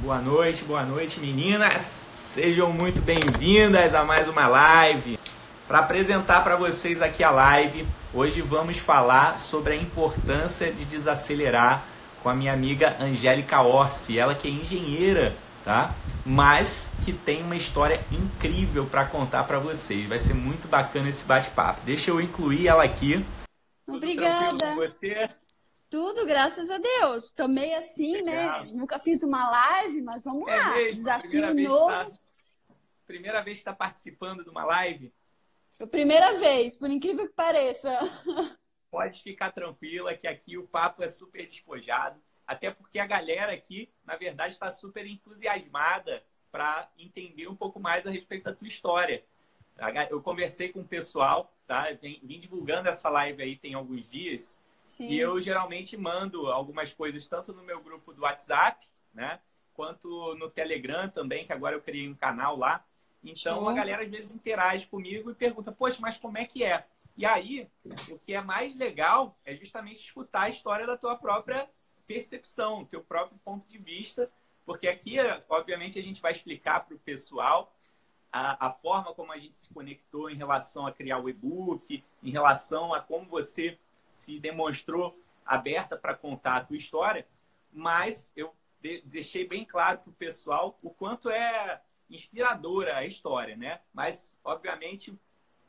Boa noite, boa noite, meninas. Sejam muito bem-vindas a mais uma live. Para apresentar para vocês aqui a live, hoje vamos falar sobre a importância de desacelerar com a minha amiga Angélica Orsi, ela que é engenheira, tá? Mas que tem uma história incrível para contar para vocês. Vai ser muito bacana esse bate-papo. Deixa eu incluir ela aqui. Obrigada. você? Tudo, graças a Deus. Tô meio assim, né? Legal. né? Nunca fiz uma live, mas vamos é lá. Mesmo? Desafio primeira novo. Vez tá... Primeira vez que está participando de uma live? Foi primeira vez, por incrível que pareça. Pode ficar tranquila que aqui o papo é super despojado. Até porque a galera aqui, na verdade, está super entusiasmada para entender um pouco mais a respeito da tua história. Eu conversei com o pessoal, tá? Vim, vim divulgando essa live aí tem alguns dias. Sim. E eu geralmente mando algumas coisas tanto no meu grupo do WhatsApp, né? Quanto no Telegram também, que agora eu criei um canal lá. Então Sim. a galera às vezes interage comigo e pergunta, poxa, mas como é que é? E aí, o que é mais legal é justamente escutar a história da tua própria percepção, teu próprio ponto de vista, porque aqui, obviamente, a gente vai explicar para o pessoal a, a, forma como a gente se conectou em relação a criar o e-book, em relação a como você se demonstrou aberta para contar a tua história, mas eu de, deixei bem claro para o pessoal o quanto é inspiradora a história, né? Mas, obviamente,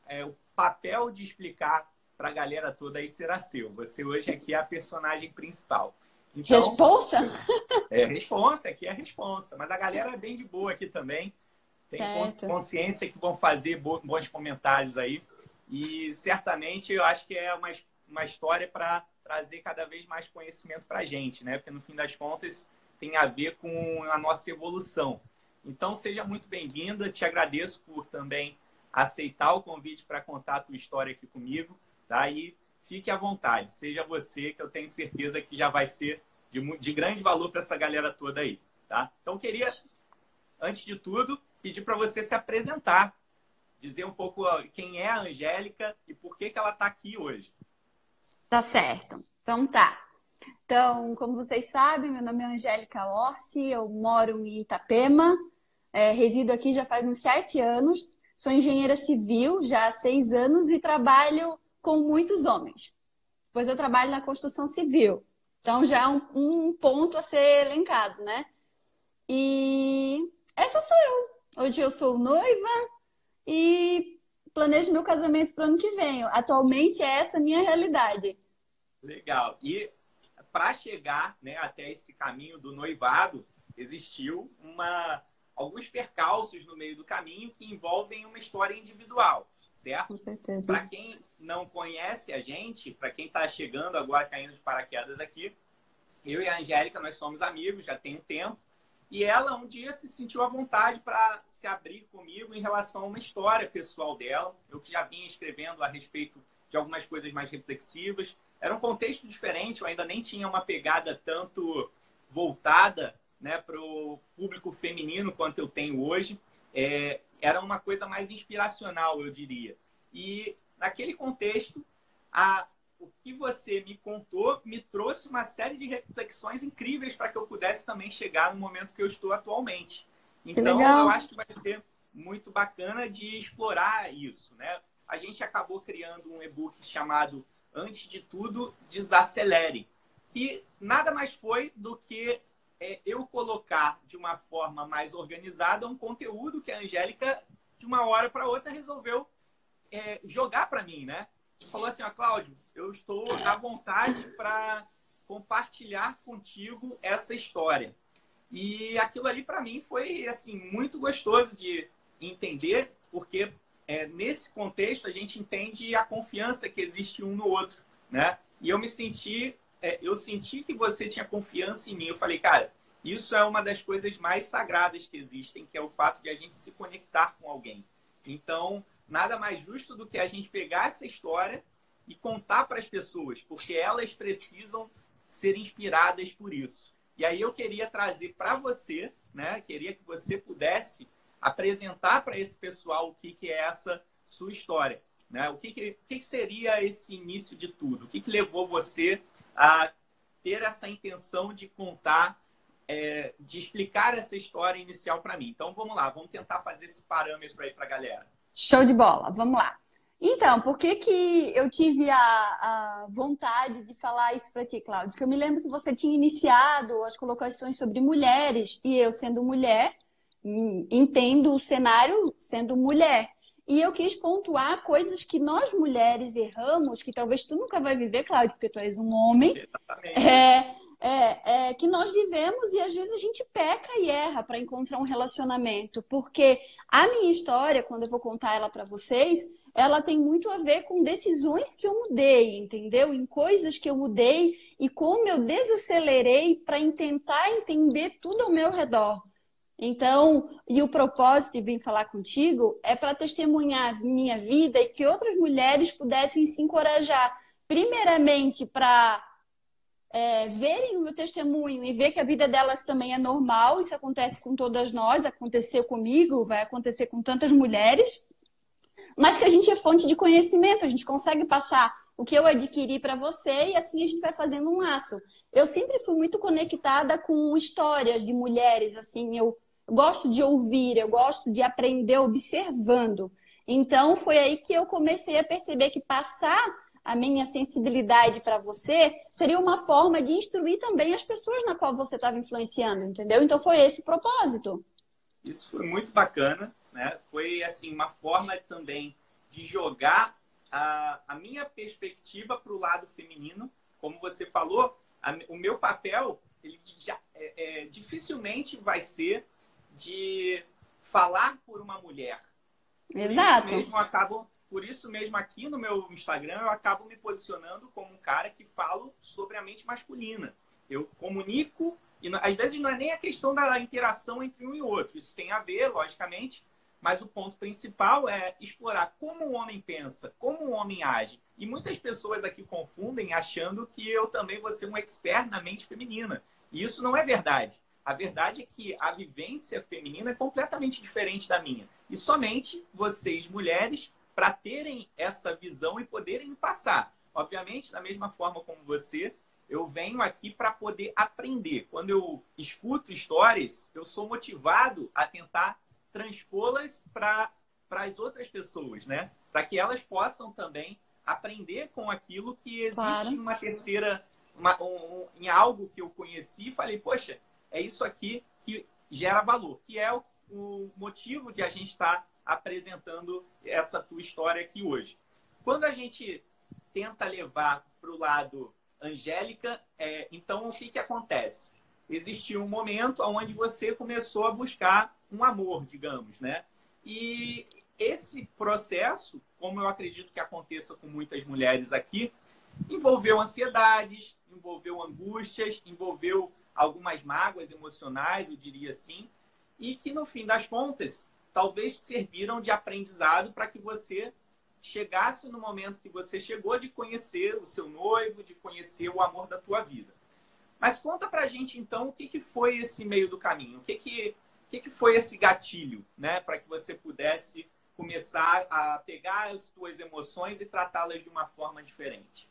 é, o papel de explicar para a galera toda aí será seu. Você hoje aqui é a personagem principal. Então, responsa? É, responsa, aqui é responsa. Mas a galera é bem de boa aqui também. Tem certo. consciência que vão fazer bons comentários aí. E certamente eu acho que é uma uma história para trazer cada vez mais conhecimento para a gente, né? Porque no fim das contas tem a ver com a nossa evolução. Então seja muito bem-vinda, te agradeço por também aceitar o convite para contar a tua história aqui comigo, tá? E fique à vontade, seja você que eu tenho certeza que já vai ser de, de grande valor para essa galera toda aí, tá? Então queria, antes de tudo, pedir para você se apresentar, dizer um pouco quem é a Angélica e por que, que ela está aqui hoje. Tá certo. Então tá. Então, como vocês sabem, meu nome é Angélica Orsi, eu moro em Itapema, é, resido aqui já faz uns sete anos, sou engenheira civil já há seis anos e trabalho com muitos homens, pois eu trabalho na construção civil. Então já é um, um ponto a ser elencado, né? E essa sou eu. Hoje eu sou noiva e planejo meu casamento para o ano que vem. Atualmente é essa a minha realidade. Legal. E para chegar né, até esse caminho do noivado, existiu uma, alguns percalços no meio do caminho que envolvem uma história individual, certo? Com certeza. Para quem não conhece a gente, para quem está chegando agora, caindo de paraquedas aqui, eu e a Angélica, nós somos amigos já tem um tempo. E ela um dia se sentiu à vontade para se abrir comigo em relação a uma história pessoal dela. Eu que já vinha escrevendo a respeito de algumas coisas mais reflexivas. Era um contexto diferente, eu ainda nem tinha uma pegada tanto voltada né, para o público feminino quanto eu tenho hoje. É, era uma coisa mais inspiracional, eu diria. E naquele contexto, a, o que você me contou me trouxe uma série de reflexões incríveis para que eu pudesse também chegar no momento que eu estou atualmente. Então, eu acho que vai ser muito bacana de explorar isso, né? A gente acabou criando um e-book chamado Antes de Tudo, Desacelere, que nada mais foi do que é, eu colocar de uma forma mais organizada um conteúdo que a Angélica, de uma hora para outra, resolveu é, jogar para mim, né? falou assim, ó, Cláudio, eu estou à vontade para compartilhar contigo essa história. E aquilo ali para mim foi assim muito gostoso de entender, porque é, nesse contexto a gente entende a confiança que existe um no outro, né? E eu me senti, é, eu senti que você tinha confiança em mim. Eu falei, cara, isso é uma das coisas mais sagradas que existem, que é o fato de a gente se conectar com alguém. Então, nada mais justo do que a gente pegar essa história e contar para as pessoas, porque elas precisam ser inspiradas por isso. E aí eu queria trazer para você, né? Queria que você pudesse apresentar para esse pessoal o que, que é essa sua história, né? O que, que, que seria esse início de tudo? O que, que levou você a ter essa intenção de contar é, de explicar essa história inicial para mim. Então vamos lá, vamos tentar fazer esse parâmetro aí para a galera. Show de bola, vamos lá. Então, por que, que eu tive a, a vontade de falar isso para ti, Cláudio? Porque eu me lembro que você tinha iniciado as colocações sobre mulheres, e eu, sendo mulher, entendo o cenário sendo mulher. E eu quis pontuar coisas que nós mulheres erramos, que talvez tu nunca vai viver, Cláudio, porque tu és um homem. É, é, é, que nós vivemos e às vezes a gente peca e erra para encontrar um relacionamento. Porque a minha história, quando eu vou contar ela para vocês, ela tem muito a ver com decisões que eu mudei, entendeu? Em coisas que eu mudei e como eu desacelerei para tentar entender tudo ao meu redor. Então, e o propósito de vir falar contigo é para testemunhar minha vida e que outras mulheres pudessem se encorajar, primeiramente para é, verem o meu testemunho e ver que a vida delas também é normal, isso acontece com todas nós, aconteceu comigo, vai acontecer com tantas mulheres mas que a gente é fonte de conhecimento, a gente consegue passar o que eu adquiri para você e assim a gente vai fazendo um laço. Eu sempre fui muito conectada com histórias de mulheres, assim, eu gosto de ouvir, eu gosto de aprender observando. Então foi aí que eu comecei a perceber que passar a minha sensibilidade para você seria uma forma de instruir também as pessoas na qual você estava influenciando, entendeu? Então foi esse o propósito. Isso foi muito bacana né? Foi assim uma forma também de jogar a, a minha perspectiva para o lado feminino. Como você falou, a, o meu papel ele já, é, é, dificilmente vai ser de falar por uma mulher. Exato. Por isso mesmo, acabo, por isso mesmo aqui no meu Instagram eu acabo me posicionando como um cara que falo sobre a mente masculina. Eu comunico e às vezes não é nem a questão da interação entre um e outro. Isso tem a ver, logicamente, mas o ponto principal é explorar como o homem pensa, como o homem age. E muitas pessoas aqui confundem achando que eu também vou ser um expert na mente feminina. E isso não é verdade. A verdade é que a vivência feminina é completamente diferente da minha. E somente vocês, mulheres, para terem essa visão e poderem passar. Obviamente, da mesma forma como você, eu venho aqui para poder aprender. Quando eu escuto histórias, eu sou motivado a tentar transpô-las para as outras pessoas, né? Para que elas possam também aprender com aquilo que existe claro. em uma terceira, uma, um, em algo que eu conheci e falei, poxa, é isso aqui que gera valor, que é o, o motivo de a gente estar tá apresentando essa tua história aqui hoje. Quando a gente tenta levar para o lado Angélica, é, então o que, que acontece? Existiu um momento onde você começou a buscar um amor, digamos, né? E esse processo, como eu acredito que aconteça com muitas mulheres aqui, envolveu ansiedades, envolveu angústias, envolveu algumas mágoas emocionais, eu diria assim, e que no fim das contas, talvez serviram de aprendizado para que você chegasse no momento que você chegou de conhecer o seu noivo, de conhecer o amor da tua vida. Mas conta pra gente então o que, que foi esse meio do caminho, o que, que que, que foi esse gatilho, né, para que você pudesse começar a pegar as suas emoções e tratá-las de uma forma diferente?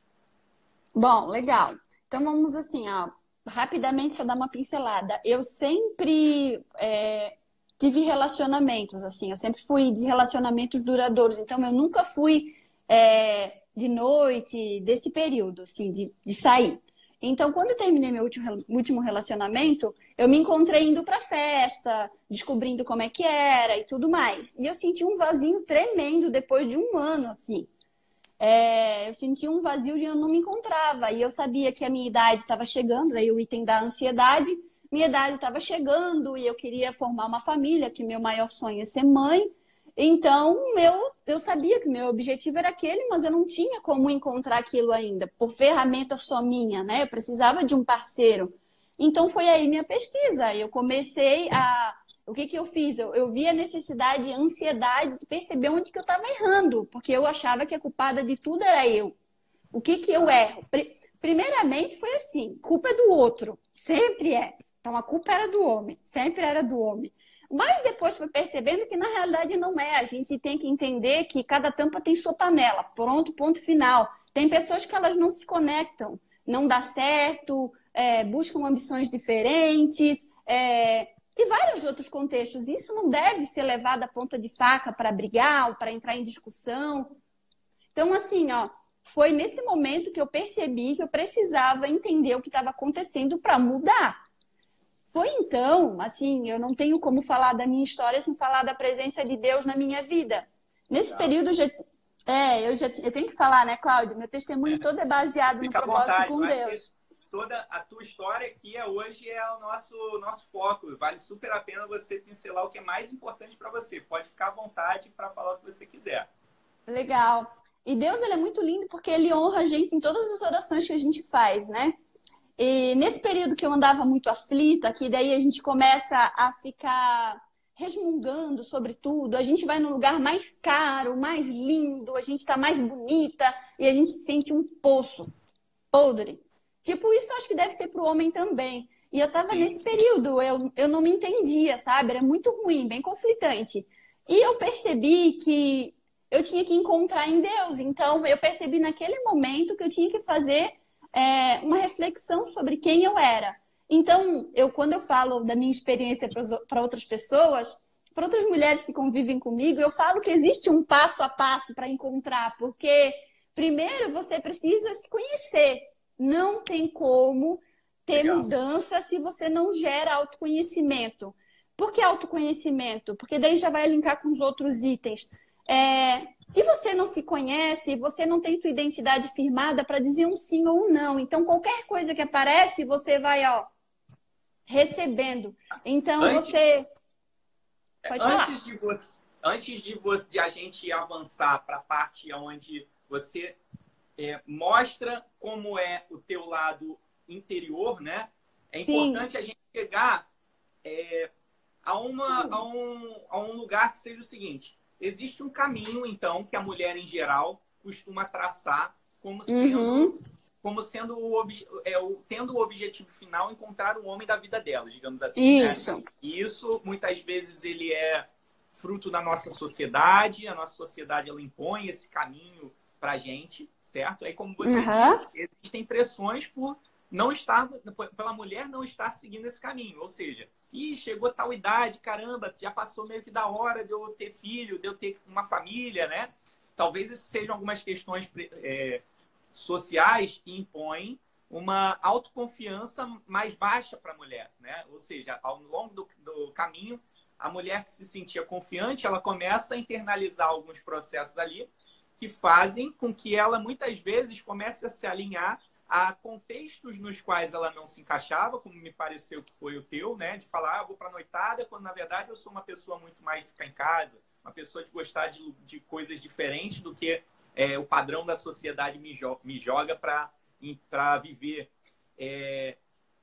Bom, legal. Então vamos assim, ó, rapidamente só dar uma pincelada. Eu sempre é, tive relacionamentos, assim, eu sempre fui de relacionamentos duradouros, então eu nunca fui é, de noite, desse período, assim, de, de sair. Então, quando eu terminei meu último relacionamento, eu me encontrei indo para festa, descobrindo como é que era e tudo mais. E eu senti um vazio tremendo depois de um ano, assim. É, eu senti um vazio e eu não me encontrava. E eu sabia que a minha idade estava chegando, daí o item da ansiedade. Minha idade estava chegando e eu queria formar uma família, que meu maior sonho é ser mãe. Então, eu, eu sabia que meu objetivo era aquele, mas eu não tinha como encontrar aquilo ainda, por ferramenta só minha, né? Eu precisava de um parceiro. Então, foi aí minha pesquisa. Eu comecei a. O que, que eu fiz? Eu, eu vi a necessidade, a ansiedade de perceber onde que eu estava errando, porque eu achava que a culpada de tudo era eu. O que, que eu erro? Primeiramente, foi assim: culpa é do outro. Sempre é. Então, a culpa era do homem, sempre era do homem. Mas depois foi percebendo que na realidade não é. A gente tem que entender que cada tampa tem sua panela. Pronto, ponto final. Tem pessoas que elas não se conectam, não dá certo, é, buscam ambições diferentes, É, e vários outros contextos. Isso não deve ser levado à ponta de faca para brigar ou para entrar em discussão. Então, assim, ó, foi nesse momento que eu percebi que eu precisava entender o que estava acontecendo para mudar. Foi então, assim, eu não tenho como falar da minha história sem falar da presença de Deus na minha vida. Nesse período, já, é, eu já eu tenho que falar, né, Cláudio? Meu testemunho é. todo é baseado Fica no propósito vontade, com Deus. Toda a tua história aqui é, hoje é o nosso, nosso foco. Vale super a pena você pincelar o que é mais importante para você. Pode ficar à vontade para falar o que você quiser. Legal. E Deus ele é muito lindo porque ele honra a gente em todas as orações que a gente faz, né? E nesse período que eu andava muito aflita, que daí a gente começa a ficar resmungando sobre tudo, a gente vai no lugar mais caro, mais lindo, a gente está mais bonita e a gente sente um poço podre. Tipo, isso acho que deve ser para o homem também. E eu estava nesse período, eu, eu não me entendia, sabe? Era muito ruim, bem conflitante. E eu percebi que eu tinha que encontrar em Deus. Então, eu percebi naquele momento que eu tinha que fazer é, uma reflexão sobre quem eu era. Então, eu quando eu falo da minha experiência para outras pessoas, para outras mulheres que convivem comigo, eu falo que existe um passo a passo para encontrar, porque primeiro você precisa se conhecer. Não tem como ter Legal. mudança se você não gera autoconhecimento. Por que autoconhecimento? Porque daí já vai linkar com os outros itens. É, se você não se conhece, você não tem tua identidade firmada para dizer um sim ou um não. Então, qualquer coisa que aparece, você vai, ó, recebendo. Então, antes, você. Pode antes de você, antes de você, de a gente avançar para a parte onde você é, mostra como é o teu lado interior, né? É Sim. importante a gente chegar é, a, uma, a, um, a um lugar que seja o seguinte: Existe um caminho, então, que a mulher em geral costuma traçar como sendo, uhum. como sendo o, é, o, tendo o objetivo final encontrar o homem da vida dela, digamos assim. Né? Isso. Né? E isso, muitas vezes, ele é fruto da nossa sociedade. A nossa sociedade ela impõe esse caminho para gente, certo? Aí, como você uhum. disse, existem pressões por não estar, pela mulher não estar seguindo esse caminho. Ou seja, e chegou tal idade, caramba, já passou meio que da hora de eu ter filho, de eu ter uma família, né? Talvez isso sejam algumas questões é, sociais que impõem uma autoconfiança mais baixa para a mulher, né? Ou seja, ao longo do, do caminho, a mulher que se sentia confiante, ela começa a internalizar alguns processos ali que fazem com que ela muitas vezes comece a se alinhar a contextos nos quais ela não se encaixava, como me pareceu que foi o teu, né? De falar, ah, vou para noitada, quando na verdade eu sou uma pessoa muito mais de ficar em casa, uma pessoa de gostar de, de coisas diferentes do que é, o padrão da sociedade me, jo me joga para viver. É,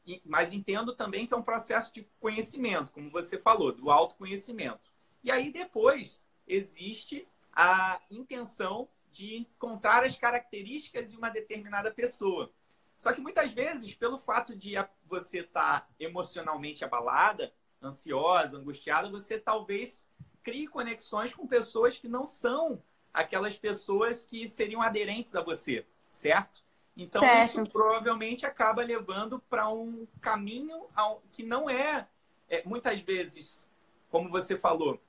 e, mas entendo também que é um processo de conhecimento, como você falou, do autoconhecimento. E aí depois existe a intenção de encontrar as características de uma determinada pessoa. Só que muitas vezes, pelo fato de você estar tá emocionalmente abalada, ansiosa, angustiada, você talvez crie conexões com pessoas que não são aquelas pessoas que seriam aderentes a você, certo? Então, certo. isso provavelmente acaba levando para um caminho que não é, é, muitas vezes, como você falou,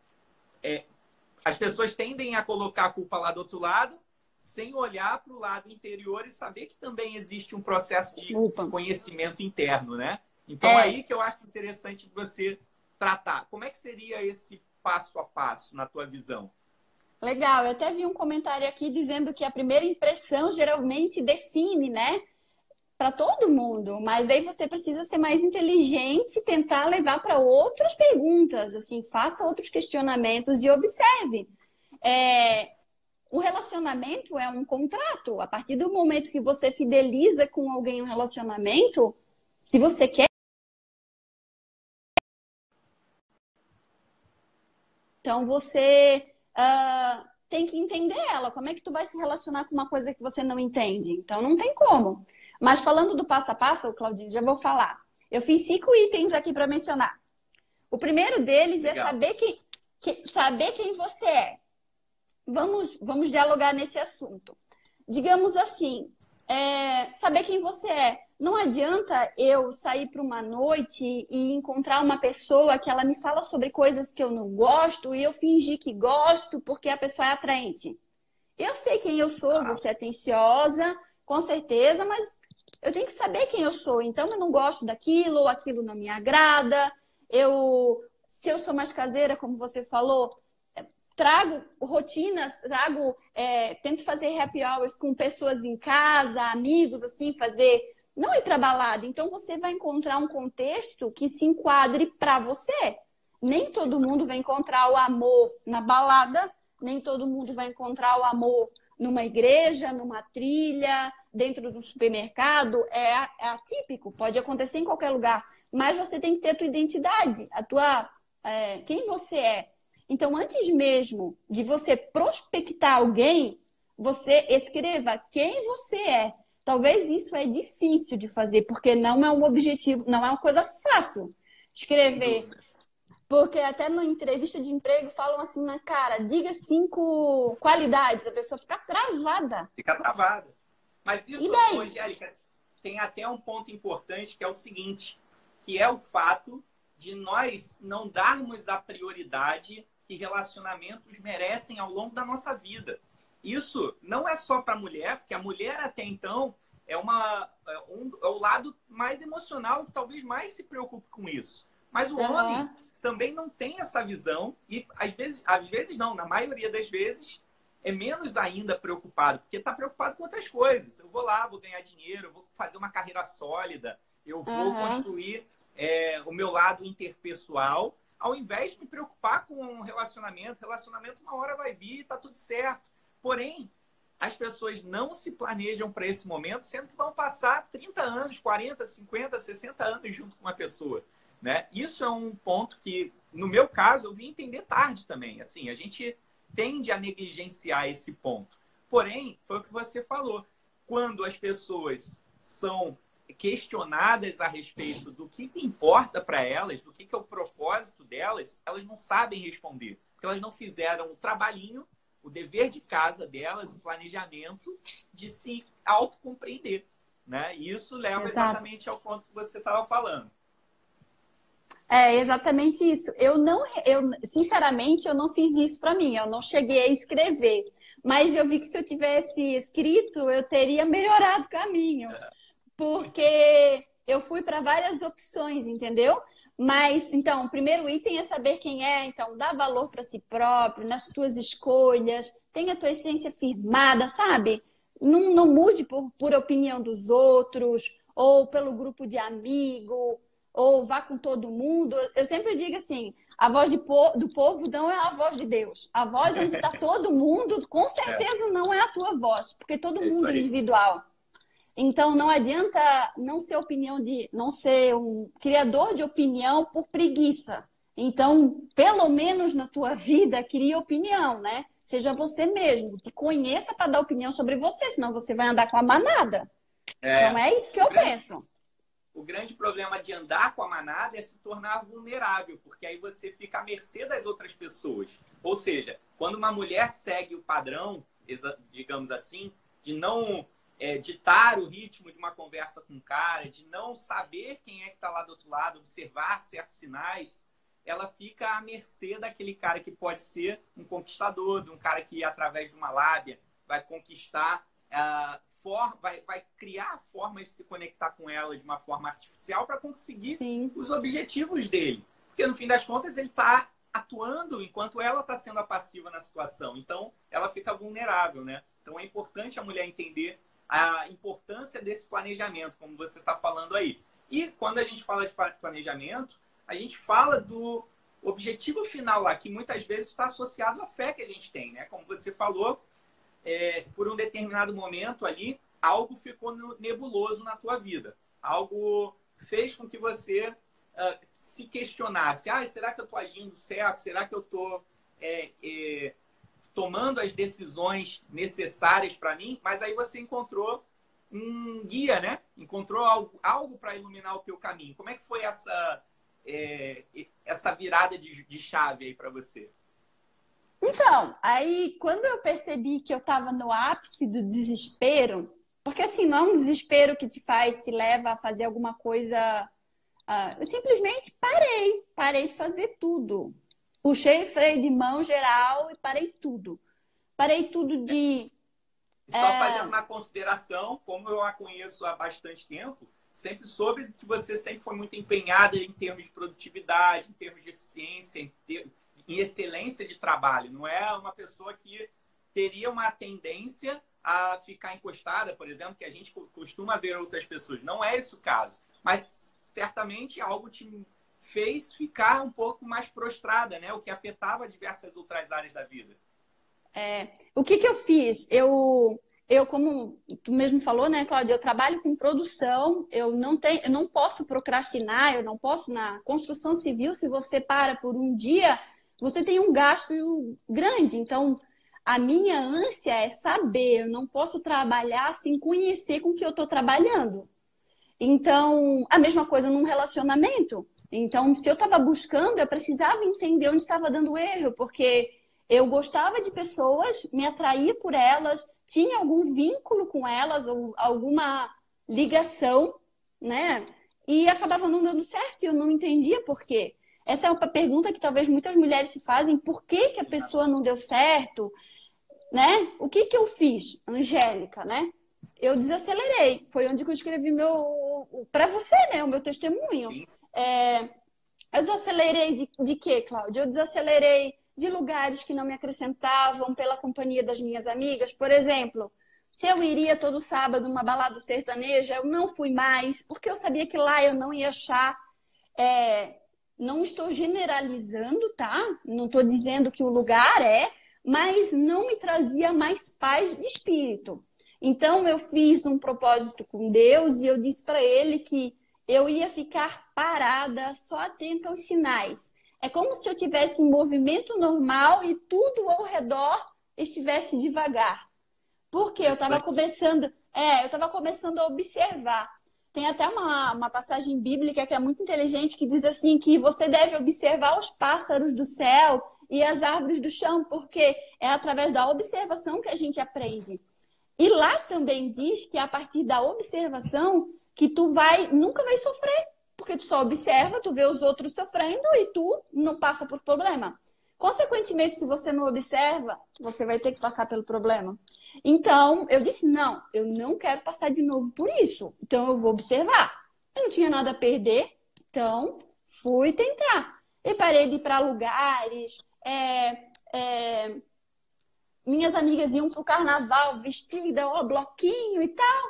é, as pessoas tendem a colocar a culpa lá do outro lado, sem olhar para o lado interior e saber que também existe um processo de conhecimento interno, né? Então, é. aí que eu acho interessante você tratar. Como é que seria esse passo a passo, na tua visão? Legal, eu até vi um comentário aqui dizendo que a primeira impressão geralmente define, né? Para todo mundo, mas aí você precisa ser mais inteligente, tentar levar para outras perguntas, assim, faça outros questionamentos e observe. É, o relacionamento é um contrato. A partir do momento que você fideliza com alguém um relacionamento, se você quer. Então você uh, tem que entender ela. Como é que tu vai se relacionar com uma coisa que você não entende? Então não tem como. Mas falando do passo a passo, Claudinho, já vou falar. Eu fiz cinco itens aqui para mencionar. O primeiro deles é Legal. é saber, que, que, saber quem você é vamos, vamos dialogar nesse assunto. Digamos assim, é, saber quem você é. não adianta eu sair para uma noite e encontrar uma pessoa que ela me fala sobre coisas que eu não gosto e eu fingir que gosto porque a pessoa é atraente. Eu sei quem eu sou, você é atenciosa, com certeza, mas eu tenho que saber quem eu sou. Então eu não gosto daquilo, ou aquilo não me agrada. Eu, se eu sou mais caseira, como você falou, trago rotinas, trago, é, tento fazer happy hours com pessoas em casa, amigos, assim, fazer não ir para balada. Então você vai encontrar um contexto que se enquadre para você. Nem todo mundo vai encontrar o amor na balada, nem todo mundo vai encontrar o amor numa igreja, numa trilha, dentro do supermercado. É, é atípico, pode acontecer em qualquer lugar. Mas você tem que ter a tua identidade, a tua é, quem você é. Então, antes mesmo de você prospectar alguém, você escreva quem você é. Talvez isso é difícil de fazer, porque não é um objetivo, não é uma coisa fácil escrever. Porque até na entrevista de emprego falam assim na cara, diga cinco qualidades, a pessoa fica travada. Fica travada. Mas isso? Angélica, tem até um ponto importante que é o seguinte, que é o fato de nós não darmos a prioridade que relacionamentos merecem ao longo da nossa vida. Isso não é só para a mulher, porque a mulher até então é, uma, é, um, é o lado mais emocional que talvez mais se preocupe com isso. Mas o uhum. homem também não tem essa visão e às vezes, às vezes não, na maioria das vezes é menos ainda preocupado, porque está preocupado com outras coisas. Eu vou lá, vou ganhar dinheiro, vou fazer uma carreira sólida, eu vou uhum. construir é, o meu lado interpessoal, ao invés de me preocupar com um relacionamento. Relacionamento uma hora vai vir e está tudo certo. Porém, as pessoas não se planejam para esse momento, sendo que vão passar 30 anos, 40, 50, 60 anos junto com uma pessoa. Né? Isso é um ponto que, no meu caso, eu vim entender tarde também. Assim, a gente tende a negligenciar esse ponto. Porém, foi o que você falou. Quando as pessoas são questionadas a respeito do que, que importa para elas, do que, que é o propósito delas, elas não sabem responder. Porque elas não fizeram o trabalhinho o dever de casa delas, o planejamento de se autocompreender. Né? E isso leva Exato. exatamente ao ponto que você estava falando. É exatamente isso. Eu não, eu sinceramente, eu não fiz isso para mim. Eu não cheguei a escrever, mas eu vi que se eu tivesse escrito, eu teria melhorado o caminho, porque eu fui para várias opções, entendeu? Mas, então, o primeiro item é saber quem é, então, dá valor para si próprio, nas tuas escolhas, tenha a tua essência firmada, sabe? Não, não mude por, por opinião dos outros, ou pelo grupo de amigo, ou vá com todo mundo. Eu sempre digo assim: a voz po do povo não é a voz de Deus. A voz onde está todo mundo, com certeza não é a tua voz, porque todo é mundo é individual. Então não adianta não ser opinião de, não ser um criador de opinião por preguiça. Então, pelo menos na tua vida, crie opinião, né? Seja você mesmo, te conheça para dar opinião sobre você, senão você vai andar com a manada. É, então é isso que eu grande, penso. O grande problema de andar com a manada é se tornar vulnerável, porque aí você fica à mercê das outras pessoas. Ou seja, quando uma mulher segue o padrão, digamos assim, de não é, ditar o ritmo de uma conversa com o cara, de não saber quem é que está lá do outro lado, observar certos sinais, ela fica à mercê daquele cara que pode ser um conquistador, de um cara que, através de uma lábia, vai conquistar, uh, vai, vai criar formas de se conectar com ela de uma forma artificial para conseguir Sim. os objetivos dele. Porque, no fim das contas, ele está atuando enquanto ela está sendo a passiva na situação. Então, ela fica vulnerável, né? Então, é importante a mulher entender a importância desse planejamento, como você está falando aí. E quando a gente fala de planejamento, a gente fala do objetivo final lá, que muitas vezes está associado à fé que a gente tem, né? Como você falou, é, por um determinado momento ali, algo ficou nebuloso na tua vida. Algo fez com que você uh, se questionasse. Ah, será que eu estou agindo certo? Será que eu estou é, é, tomando as decisões necessárias para mim, mas aí você encontrou um guia, né? Encontrou algo, algo para iluminar o teu caminho. Como é que foi essa, é, essa virada de, de chave aí para você? Então, aí quando eu percebi que eu estava no ápice do desespero, Porque assim, não é um desespero que te faz, te leva a fazer alguma coisa. Uh, eu simplesmente parei, parei de fazer tudo. Puxei o freio de mão geral e parei tudo. Parei tudo de. Só é... fazendo uma consideração, como eu a conheço há bastante tempo, sempre soube que você sempre foi muito empenhada em termos de produtividade, em termos de eficiência, em, ter... em excelência de trabalho. Não é uma pessoa que teria uma tendência a ficar encostada, por exemplo, que a gente costuma ver outras pessoas. Não é esse o caso. Mas certamente algo te fez ficar um pouco mais prostrada, né? O que afetava diversas outras áreas da vida. É, o que, que eu fiz? Eu, eu, como tu mesmo falou, né, Cláudia, eu trabalho com produção, eu não tenho, eu não posso procrastinar, eu não posso na construção civil, se você para por um dia, você tem um gasto grande. Então, a minha ânsia é saber, eu não posso trabalhar sem conhecer com que eu estou trabalhando. Então, a mesma coisa num relacionamento. Então, se eu estava buscando, eu precisava entender onde estava dando erro, porque eu gostava de pessoas, me atraía por elas, tinha algum vínculo com elas, ou alguma ligação, né? E acabava não dando certo e eu não entendia por quê. Essa é uma pergunta que talvez muitas mulheres se fazem: por que, que a pessoa não deu certo? né? O que que eu fiz, Angélica, né? Eu desacelerei. Foi onde eu escrevi meu para você, né? O meu testemunho. É, eu desacelerei de, de quê, Cláudia? Eu desacelerei de lugares que não me acrescentavam pela companhia das minhas amigas. Por exemplo, se eu iria todo sábado numa balada sertaneja, eu não fui mais, porque eu sabia que lá eu não ia achar. É, não estou generalizando, tá? Não estou dizendo que o lugar é, mas não me trazia mais paz de espírito. Então eu fiz um propósito com Deus e eu disse para ele que eu ia ficar parada, só atenta aos sinais. É como se eu tivesse em movimento normal e tudo ao redor estivesse devagar. Porque eu estava começando, é, eu estava começando a observar. Tem até uma, uma passagem bíblica que é muito inteligente que diz assim que você deve observar os pássaros do céu e as árvores do chão, porque é através da observação que a gente aprende. E lá também diz que é a partir da observação que tu vai nunca vai sofrer, porque tu só observa, tu vê os outros sofrendo e tu não passa por problema. Consequentemente, se você não observa, você vai ter que passar pelo problema. Então, eu disse: não, eu não quero passar de novo por isso. Então, eu vou observar. Eu não tinha nada a perder, então fui tentar. E parei de ir para lugares, é, é, minhas amigas iam pro carnaval vestida, ó, bloquinho e tal.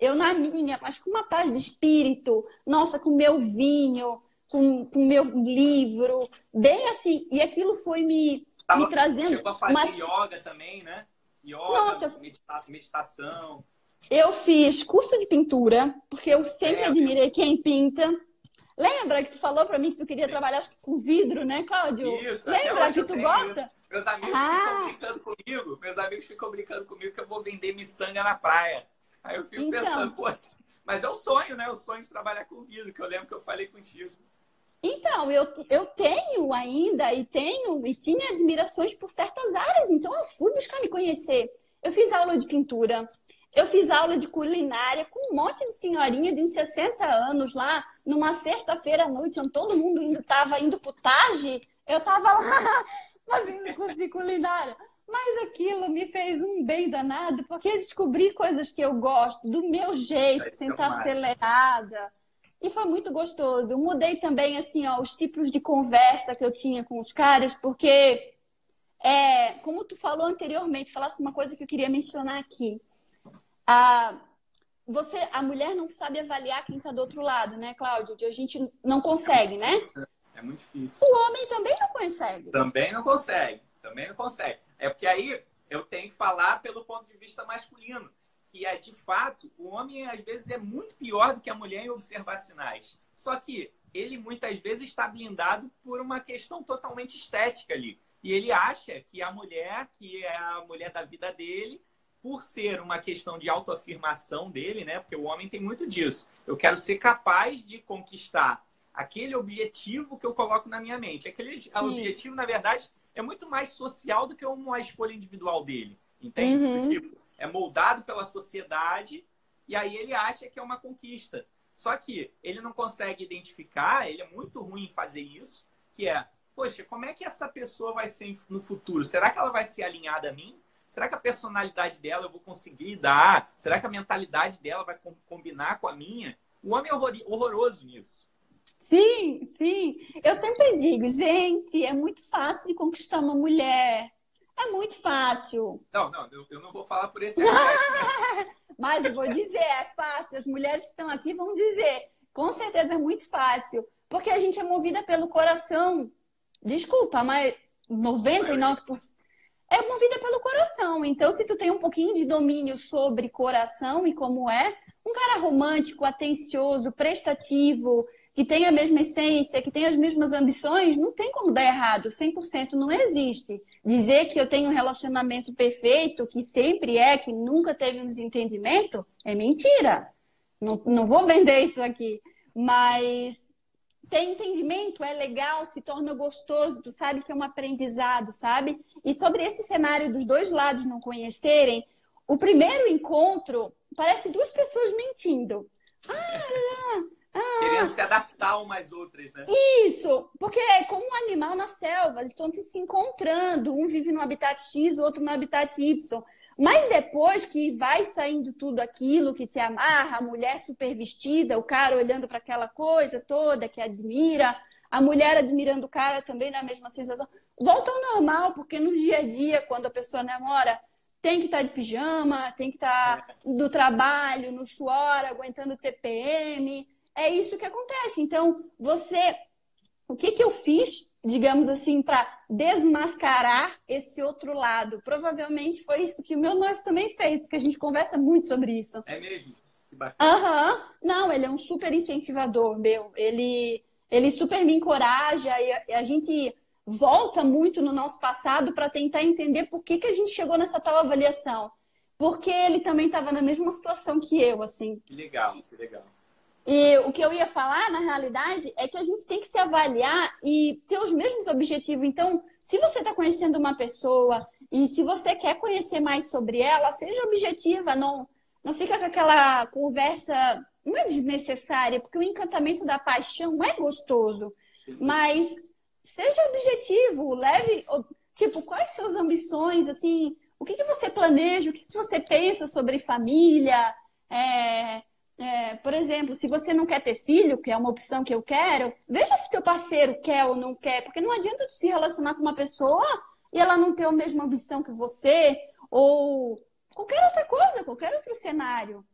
Eu na minha, mas com uma paz de espírito, nossa, com meu vinho, com, com meu livro, bem assim. E aquilo foi me, Tava, me trazendo. Chegou a fazer yoga também, né? Yoga, nossa, meditação. Eu fiz curso de pintura, porque eu sempre é, admirei quem pinta. Lembra que tu falou para mim que tu queria trabalhar com vidro, né, Cláudio? Isso, Lembra que tu gosta? Isso. Meus amigos ah. ficam brincando comigo. Meus amigos ficam brincando comigo que eu vou vender miçanga na praia. Aí eu fico então, pensando, pô, mas é o sonho, né? O sonho de trabalhar com vidro, que eu lembro que eu falei contigo. Então, eu, eu tenho ainda e tenho e tinha admirações por certas áreas, então eu fui buscar me conhecer. Eu fiz aula de pintura, eu fiz aula de culinária com um monte de senhorinha de uns 60 anos lá, numa sexta-feira à noite, onde todo mundo estava indo, pro Tage, eu estava lá fazendo curso de culinária. Mas aquilo me fez um bem danado, porque descobri coisas que eu gosto, do meu jeito, sem estar acelerada. E foi muito gostoso. Eu mudei também, assim, ó, os tipos de conversa que eu tinha com os caras, porque, é, como tu falou anteriormente, falasse uma coisa que eu queria mencionar aqui a, você, a mulher não sabe avaliar quem está do outro lado, né, Cláudio? A gente não consegue, né? É muito difícil. O homem também não consegue. Também não consegue. Também não consegue. É porque aí eu tenho que falar pelo ponto de vista masculino, que é de fato, o homem às vezes é muito pior do que a mulher em observar sinais. Só que ele muitas vezes está blindado por uma questão totalmente estética ali. E ele acha que a mulher, que é a mulher da vida dele, por ser uma questão de autoafirmação dele, né? Porque o homem tem muito disso. Eu quero ser capaz de conquistar aquele objetivo que eu coloco na minha mente. Aquele Sim. objetivo, na verdade, é muito mais social do que uma escolha individual dele. Entende? Uhum. Tipo, é moldado pela sociedade e aí ele acha que é uma conquista. Só que ele não consegue identificar, ele é muito ruim em fazer isso, que é, poxa, como é que essa pessoa vai ser no futuro? Será que ela vai ser alinhada a mim? Será que a personalidade dela eu vou conseguir dar? Será que a mentalidade dela vai combinar com a minha? O homem é horroroso nisso. Sim, sim. Eu sempre digo, gente, é muito fácil de conquistar uma mulher. É muito fácil. Não, não, eu, eu não vou falar por esse Mas eu vou dizer, é fácil. As mulheres que estão aqui vão dizer. Com certeza é muito fácil. Porque a gente é movida pelo coração. Desculpa, mas 99% é movida pelo coração. Então, se tu tem um pouquinho de domínio sobre coração e como é, um cara romântico, atencioso, prestativo, que tem a mesma essência, que tem as mesmas ambições, não tem como dar errado. 100% não existe. Dizer que eu tenho um relacionamento perfeito, que sempre é, que nunca teve um desentendimento, é mentira. Não, não vou vender isso aqui. Mas ter entendimento é legal, se torna gostoso, tu sabe que é um aprendizado, sabe? E sobre esse cenário dos dois lados não conhecerem, o primeiro encontro parece duas pessoas mentindo. Ah, ah, Querendo se adaptar umas outras, né? Isso, porque é como um animal na selva, eles estão se encontrando, um vive no habitat X, o outro no habitat Y. Mas depois que vai saindo tudo aquilo que te amarra, a mulher super vestida, o cara olhando para aquela coisa toda que admira, a mulher admirando o cara também na mesma sensação, volta ao normal, porque no dia a dia, quando a pessoa namora, tem que estar tá de pijama, tem que estar tá do trabalho, no suor, aguentando TPM, é isso que acontece. Então, você. O que, que eu fiz, digamos assim, para desmascarar esse outro lado? Provavelmente foi isso que o meu noivo também fez, porque a gente conversa muito sobre isso. É mesmo? Aham. Uhum. Não, ele é um super incentivador, meu. Ele, ele super me encoraja e a, gente volta muito no nosso passado para tentar entender por que, que a gente chegou nessa tal avaliação. Porque ele também estava na mesma situação que eu, assim. Que legal, que legal. E o que eu ia falar, na realidade, é que a gente tem que se avaliar e ter os mesmos objetivos. Então, se você está conhecendo uma pessoa e se você quer conhecer mais sobre ela, seja objetiva, não, não fica com aquela conversa, não é desnecessária, porque o encantamento da paixão é gostoso, mas seja objetivo, leve, tipo, quais suas ambições, assim, o que, que você planeja, o que, que você pensa sobre família, é, é, por exemplo, se você não quer ter filho, que é uma opção que eu quero, veja se teu parceiro quer ou não quer, porque não adianta tu se relacionar com uma pessoa e ela não ter a mesma ambição que você, ou qualquer outra coisa, qualquer outro cenário.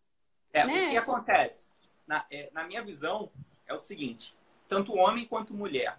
É, né? o que acontece? Na, é, na minha visão, é o seguinte: tanto homem quanto mulher,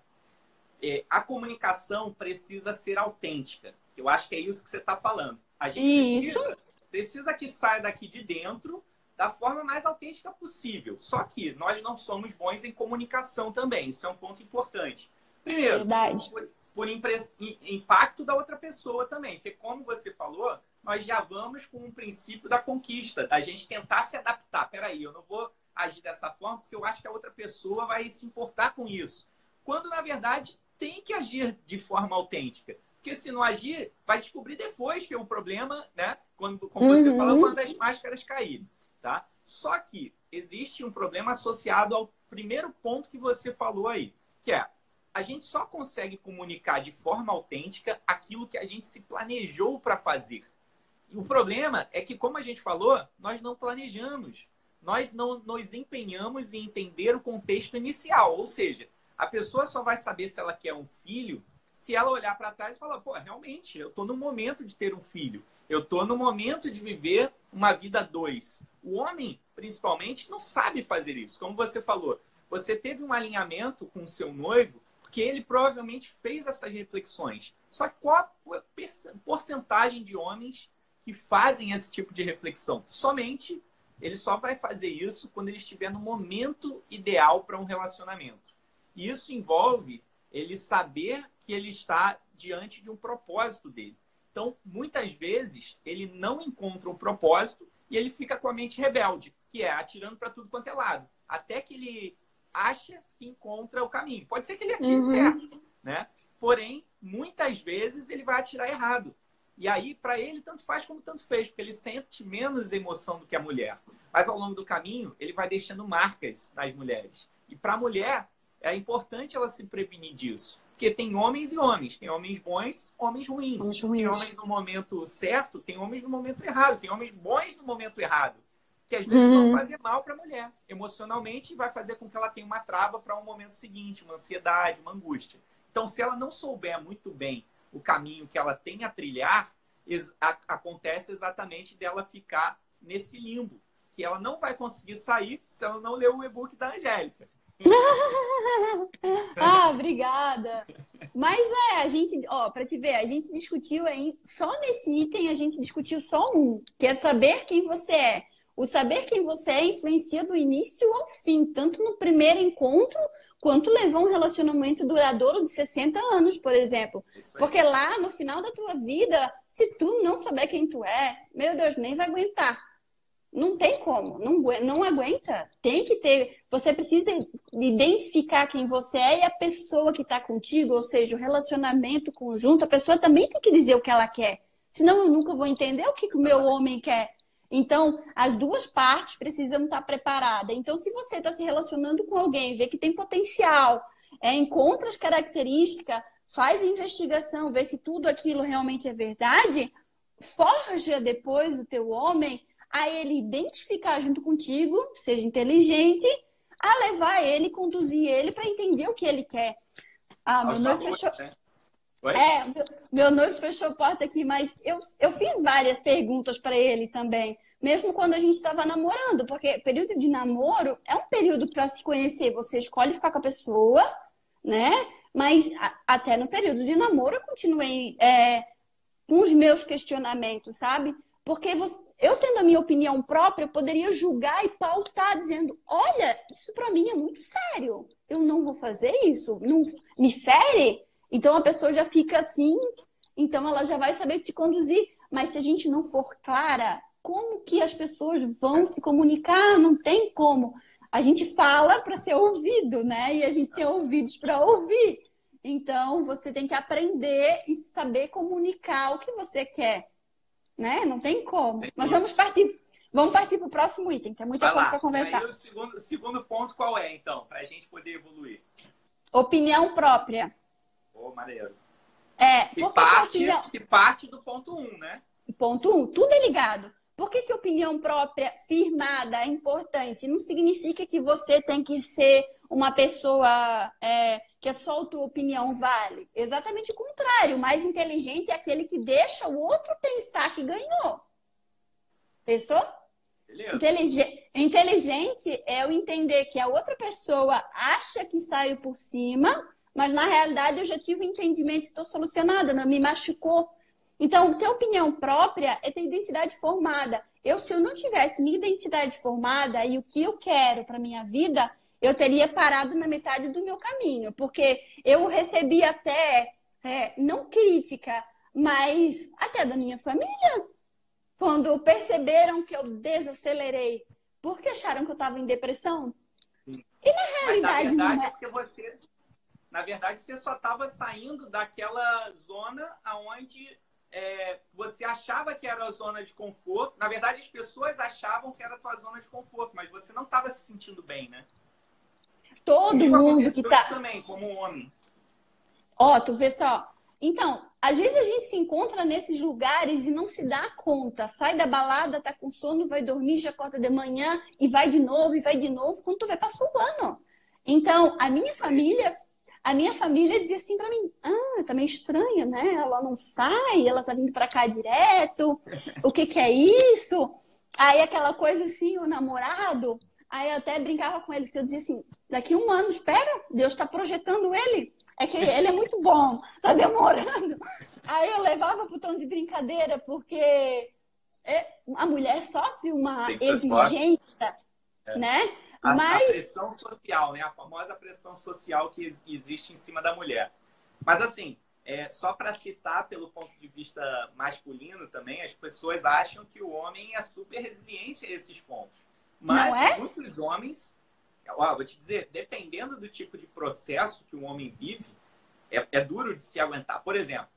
é, a comunicação precisa ser autêntica. Eu acho que é isso que você está falando. A gente isso. Precisa, precisa que saia daqui de dentro da forma mais autêntica possível. Só que nós não somos bons em comunicação também. Isso é um ponto importante. Primeiro, Verdade. por, por impacto da outra pessoa também. Porque, como você falou, nós já vamos com o princípio da conquista, da gente tentar se adaptar. Peraí, eu não vou agir dessa forma porque eu acho que a outra pessoa vai se importar com isso. Quando, na verdade, tem que agir de forma autêntica. Porque se não agir, vai descobrir depois que é um problema, né? Quando, como você uhum. falou, quando as máscaras caírem tá? Só que existe um problema associado ao primeiro ponto que você falou aí, que é a gente só consegue comunicar de forma autêntica aquilo que a gente se planejou para fazer. E o problema é que, como a gente falou, nós não planejamos. Nós não nos empenhamos em entender o contexto inicial. Ou seja, a pessoa só vai saber se ela quer um filho se ela olhar para trás e falar: pô, realmente, eu estou no momento de ter um filho. Eu estou no momento de viver uma vida dois. O homem, principalmente, não sabe fazer isso. Como você falou, você teve um alinhamento com o seu noivo porque ele provavelmente fez essas reflexões. Só que qual a porcentagem de homens que fazem esse tipo de reflexão? Somente ele só vai fazer isso quando ele estiver no momento ideal para um relacionamento. E isso envolve ele saber que ele está diante de um propósito dele. Então, muitas vezes, ele não encontra um propósito e ele fica com a mente rebelde, que é atirando para tudo quanto é lado, até que ele acha que encontra o caminho. Pode ser que ele atire uhum. certo, né? Porém, muitas vezes ele vai atirar errado. E aí, para ele, tanto faz como tanto fez, porque ele sente menos emoção do que a mulher. Mas ao longo do caminho, ele vai deixando marcas nas mulheres. E para a mulher, é importante ela se prevenir disso. Porque tem homens e homens. Tem homens bons, homens ruins. Homens ruins. Tem homens no momento certo, tem homens no momento errado. Tem homens bons no momento errado. Que às vezes uhum. vão fazer mal para a mulher. Emocionalmente, vai fazer com que ela tenha uma trava para um momento seguinte, uma ansiedade, uma angústia. Então, se ela não souber muito bem o caminho que ela tem a trilhar, acontece exatamente dela ficar nesse limbo, que ela não vai conseguir sair se ela não ler o e-book da Angélica. ah, obrigada. Mas é, a gente, ó, para te ver, a gente discutiu aí, só nesse item a gente discutiu só um, que é saber quem você é. O saber quem você é influencia do início ao fim, tanto no primeiro encontro, quanto levar um relacionamento duradouro de 60 anos, por exemplo. Porque lá, no final da tua vida, se tu não souber quem tu é, meu Deus, nem vai aguentar. Não tem como, não, não aguenta. Tem que ter. Você precisa identificar quem você é e a pessoa que está contigo, ou seja, o relacionamento conjunto, a pessoa também tem que dizer o que ela quer. Senão eu nunca vou entender o que, o meu homem quer. Então, as duas partes precisam estar preparadas. Então, se você está se relacionando com alguém, vê que tem potencial, é, encontra as características, faz investigação, vê se tudo aquilo realmente é verdade, forja depois o teu homem a ele identificar junto contigo, seja inteligente, a levar ele, conduzir ele para entender o que ele quer. Ah, meu noivo fechou. Né? É, meu, meu noivo fechou a porta aqui, mas eu, eu fiz várias perguntas para ele também, mesmo quando a gente estava namorando, porque período de namoro é um período para se conhecer. Você escolhe ficar com a pessoa, né? Mas a, até no período de namoro eu continuei é, com os meus questionamentos, sabe? Porque você, eu tendo a minha opinião própria, eu poderia julgar e pautar dizendo: olha, isso para mim é muito sério. Eu não vou fazer isso. Não me fere. Então a pessoa já fica assim, então ela já vai saber te conduzir. Mas se a gente não for clara, como que as pessoas vão se comunicar? Não tem como. A gente fala para ser ouvido, né? E a gente tem ouvidos para ouvir. Então você tem que aprender e saber comunicar o que você quer, né? Não tem como. Mas vamos partir. Vamos partir para o próximo item, tem muita Vai coisa para conversar. Aí, o segundo, segundo ponto qual é, então, para a gente poder evoluir? Opinião própria. Pô, maneiro. É, que parte, que parte do ponto 1, um, né? Ponto 1, um, tudo é ligado. Por que, que opinião própria firmada é importante? Não significa que você tem que ser uma pessoa é, que só a tua opinião vale. Exatamente o contrário. O mais inteligente é aquele que deixa o outro pensar que ganhou. Pensou? Inteligente, inteligente é o entender que a outra pessoa acha que saiu por cima mas na realidade eu já tive um entendimento estou solucionada, não me machucou. Então, ter opinião própria é ter identidade formada. Eu, se eu não tivesse minha identidade formada e o que eu quero para minha vida, eu teria parado na metade do meu caminho, porque eu recebi até, é, não crítica, mas até da minha família, quando perceberam que eu desacelerei, porque acharam que eu estava em depressão. E na realidade, mas, na verdade não é... é porque você na verdade, você só estava saindo daquela zona aonde é, você achava que era a zona de conforto. Na verdade, as pessoas achavam que era a tua zona de conforto, mas você não estava se sentindo bem, né? Todo mundo que tá também, como homem. Ó, tu vê só. Então, às vezes a gente se encontra nesses lugares e não se dá conta. Sai da balada, tá com sono, vai dormir, já acorda de manhã e vai de novo, e vai de novo. Quando tu vê, passou o ano. Então, a minha família a minha família dizia assim para mim: ah, tá meio estranha, né? Ela não sai, ela tá vindo para cá direto, o que que é isso? Aí aquela coisa assim, o namorado, aí eu até brincava com ele, que eu dizia assim: daqui um ano, espera, Deus está projetando ele. É que ele é muito bom, tá demorando. Aí eu levava pro tom de brincadeira, porque é, a mulher sofre uma exigência, é. né? A, Mas... a pressão social, né? A famosa pressão social que existe em cima da mulher. Mas assim, é, só para citar pelo ponto de vista masculino também, as pessoas acham que o homem é super resiliente a esses pontos. Mas é? muitos homens, ó, vou te dizer, dependendo do tipo de processo que o homem vive, é, é duro de se aguentar. Por exemplo,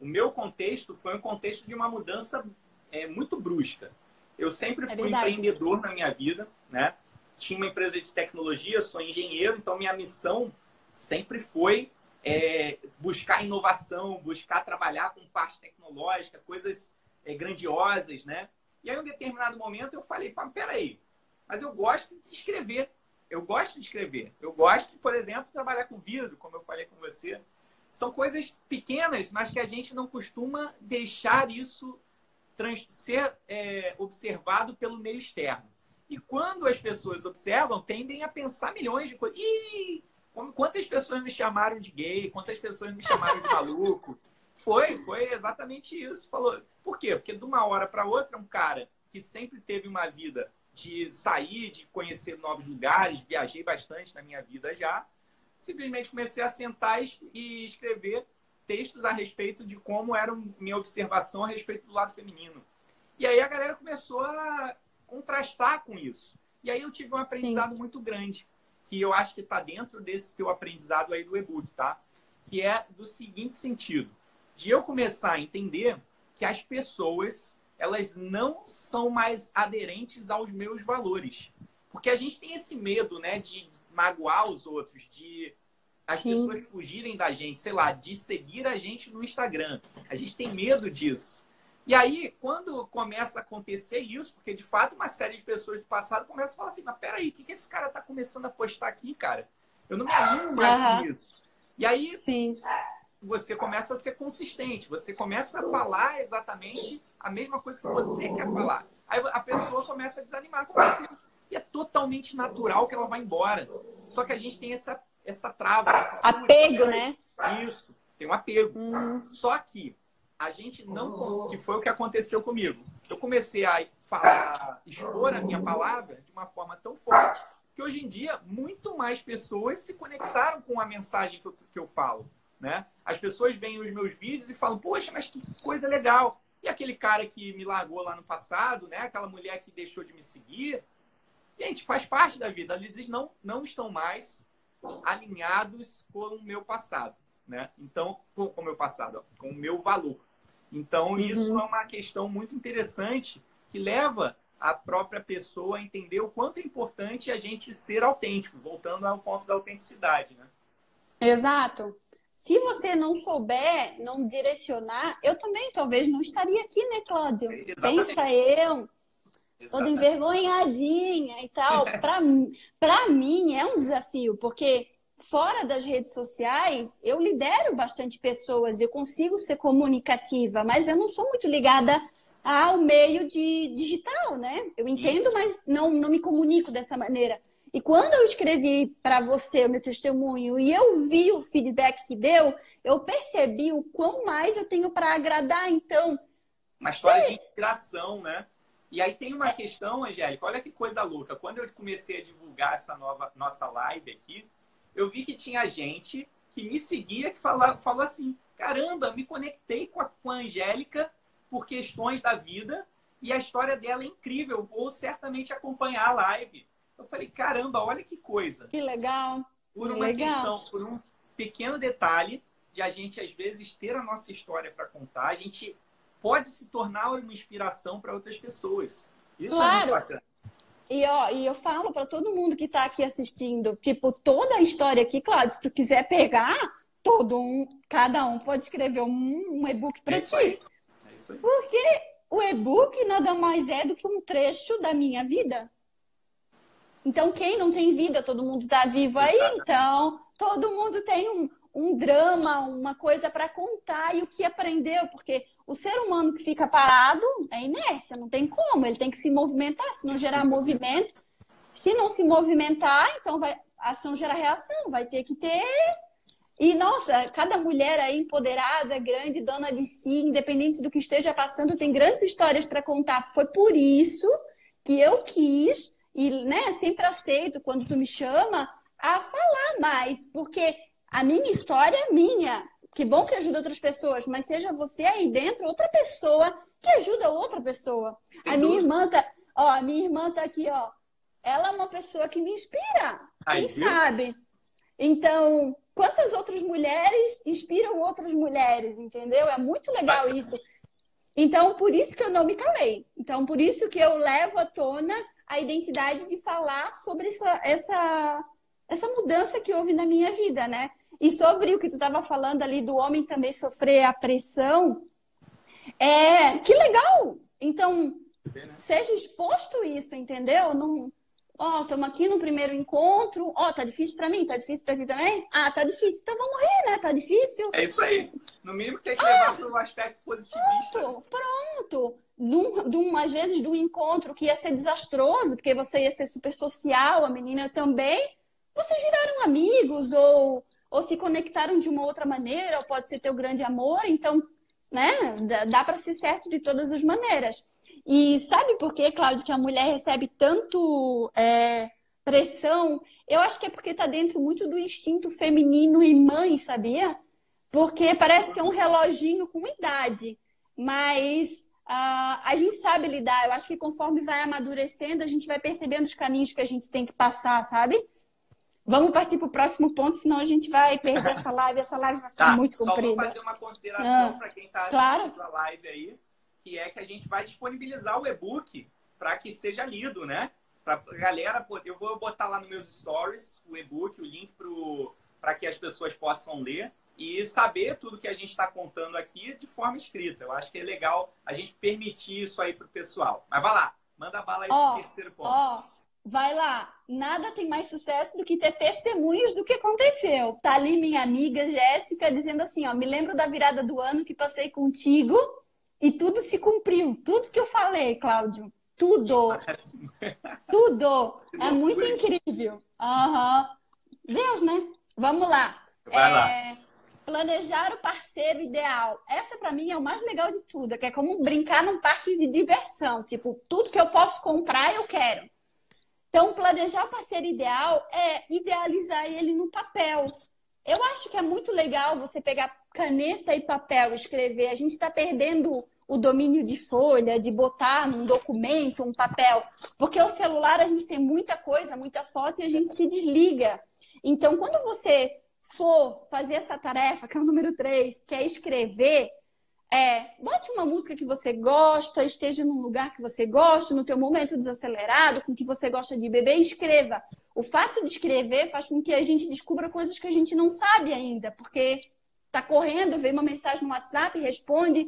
o meu contexto foi um contexto de uma mudança é, muito brusca. Eu sempre é fui empreendedor na minha vida, né? Tinha uma empresa de tecnologia, sou engenheiro, então minha missão sempre foi é, buscar inovação, buscar trabalhar com parte tecnológica, coisas é, grandiosas, né? E aí, em um determinado momento, eu falei, pá, peraí, mas eu gosto de escrever. Eu gosto de escrever. Eu gosto, por exemplo, de trabalhar com vidro, como eu falei com você. São coisas pequenas, mas que a gente não costuma deixar isso ser é, observado pelo meio externo. E quando as pessoas observam, tendem a pensar milhões de coisas. Ih, quantas pessoas me chamaram de gay? Quantas pessoas me chamaram de maluco? Foi, foi exatamente isso. Falou. Por quê? Porque de uma hora para outra, um cara que sempre teve uma vida de sair, de conhecer novos lugares, viajei bastante na minha vida já, simplesmente comecei a sentar e escrever textos a respeito de como era minha observação a respeito do lado feminino. E aí a galera começou a contrastar com isso. E aí eu tive um aprendizado Sim. muito grande, que eu acho que está dentro desse teu aprendizado aí do e-book, tá? Que é do seguinte sentido, de eu começar a entender que as pessoas, elas não são mais aderentes aos meus valores. Porque a gente tem esse medo, né, de magoar os outros, de as Sim. pessoas fugirem da gente, sei lá, de seguir a gente no Instagram. A gente tem medo disso. E aí, quando começa a acontecer isso, porque de fato uma série de pessoas do passado começa a falar assim, mas peraí, o que, que esse cara tá começando a postar aqui, cara? Eu não me animo mais com isso. E aí, Sim. Você começa a ser consistente, você começa a falar exatamente a mesma coisa que você quer falar. Aí a pessoa começa a desanimar com você. E é totalmente natural que ela vá embora. Só que a gente tem essa essa trava. Apego, né? Isso, tem um apego. Hum. Só que a gente não que foi o que aconteceu comigo. Eu comecei a falar, expor a minha palavra de uma forma tão forte que hoje em dia muito mais pessoas se conectaram com a mensagem que eu, que eu falo. Né? As pessoas veem os meus vídeos e falam, poxa, mas que coisa legal. E aquele cara que me largou lá no passado, né? Aquela mulher que deixou de me seguir. Gente, faz parte da vida. Eles não, não estão mais alinhados com o meu passado, né? Então, com, o meu passado, com o meu valor. Então, uhum. isso é uma questão muito interessante que leva a própria pessoa a entender o quanto é importante a gente ser autêntico, voltando ao ponto da autenticidade, né? Exato. Se você não souber, não direcionar, eu também talvez não estaria aqui, né, Cláudio? Exatamente. Pensa eu toda envergonhadinha e tal. Para mim é um desafio, porque fora das redes sociais, eu lidero bastante pessoas, eu consigo ser comunicativa, mas eu não sou muito ligada ao meio de digital, né? Eu entendo, mas não, não me comunico dessa maneira. E quando eu escrevi para você o meu testemunho e eu vi o feedback que deu, eu percebi o quão mais eu tenho para agradar. Então, uma história de inspiração, né? E aí tem uma questão, Angélica, olha que coisa louca. Quando eu comecei a divulgar essa nova nossa live aqui, eu vi que tinha gente que me seguia que falava, falou assim: caramba, me conectei com a, com a Angélica por questões da vida e a história dela é incrível, vou certamente acompanhar a live. Eu falei, caramba, olha que coisa. Que legal. Por que uma legal. questão, por um pequeno detalhe de a gente, às vezes, ter a nossa história para contar, a gente pode se tornar uma inspiração para outras pessoas. Isso claro. é muito bacana. E, ó, e eu falo para todo mundo que está aqui assistindo, tipo, toda a história aqui, claro, se tu quiser pegar, todo um, cada um pode escrever um, um e-book para é ti. Aí. É isso aí. Porque o e-book nada mais é do que um trecho da minha vida. Então, quem não tem vida, todo mundo está vivo aí, então todo mundo tem um, um drama, uma coisa para contar e o que aprendeu, porque o ser humano que fica parado é inércia, não tem como, ele tem que se movimentar, se não gerar movimento. Se não se movimentar, então vai, ação gera reação, vai ter que ter. E nossa, cada mulher aí empoderada, grande, dona de si, independente do que esteja passando, tem grandes histórias para contar. Foi por isso que eu quis e, né, sempre aceito quando tu me chama a falar mais, porque a minha história é minha que bom que ajuda outras pessoas, mas seja você aí dentro outra pessoa que ajuda outra pessoa. Tem a minha irmã tá, ó, a minha irmã tá aqui, ó. Ela é uma pessoa que me inspira. Aí, quem viu? sabe? Então, quantas outras mulheres inspiram outras mulheres, entendeu? É muito legal isso. Então, por isso que eu não me calei. Então, por isso que eu levo à tona a identidade de falar sobre essa, essa, essa mudança que houve na minha vida, né? E sobre o que tu estava falando ali do homem também sofrer a pressão, é que legal! Então, seja exposto isso, entendeu? Não, Ó, estamos aqui no primeiro encontro. Ó, tá difícil para mim? Tá difícil para ti também? Ah, tá difícil. Então vamos rir, né? Tá difícil. É isso aí. No mínimo tem que levar ah, para o aspecto positivista. Pronto, pronto. Num, num, às vezes, um encontro que ia ser desastroso, porque você ia ser super social, a menina também, vocês viraram amigos ou, ou se conectaram de uma outra maneira, ou pode ser teu grande amor. Então, né? Dá, dá para ser certo de todas as maneiras. E sabe por que, Cláudio, que a mulher recebe tanto é, pressão? Eu acho que é porque está dentro muito do instinto feminino e mãe, sabia? Porque parece que é um reloginho com idade, mas uh, a gente sabe lidar. Eu acho que conforme vai amadurecendo, a gente vai percebendo os caminhos que a gente tem que passar, sabe? Vamos partir para o próximo ponto, senão a gente vai perder essa live. Essa live vai ficar tá, muito comprida. Só vou fazer uma consideração ah, para quem está assistindo claro. a live aí que é que a gente vai disponibilizar o e-book para que seja lido, né? Para a galera. Eu vou botar lá nos meus stories o e-book, o link para que as pessoas possam ler e saber tudo que a gente está contando aqui de forma escrita. Eu acho que é legal a gente permitir isso aí para o pessoal. Mas vai lá, manda bala aí oh, pro terceiro ponto. Ó, oh, vai lá. Nada tem mais sucesso do que ter testemunhos do que aconteceu. Tá ali minha amiga Jéssica dizendo assim, ó, me lembro da virada do ano que passei contigo e tudo se cumpriu. Tudo que eu falei, Cláudio. Tudo. Tudo. É muito incrível. Uhum. Deus, né? Vamos lá. Vai lá. Planejar o parceiro ideal. Essa para mim é o mais legal de tudo, que é como brincar num parque de diversão, tipo, tudo que eu posso comprar eu quero. Então, planejar o parceiro ideal é idealizar ele no papel. Eu acho que é muito legal você pegar caneta e papel escrever. A gente está perdendo o domínio de folha, de botar num documento, um papel. Porque o celular a gente tem muita coisa, muita foto e a gente se desliga. Então, quando você for fazer essa tarefa, que é o número 3, que é escrever, é, bote uma música que você gosta, esteja num lugar que você gosta, no teu momento desacelerado, com que você gosta de beber, escreva. O fato de escrever faz com que a gente descubra coisas que a gente não sabe ainda, porque tá correndo, vê uma mensagem no WhatsApp, responde,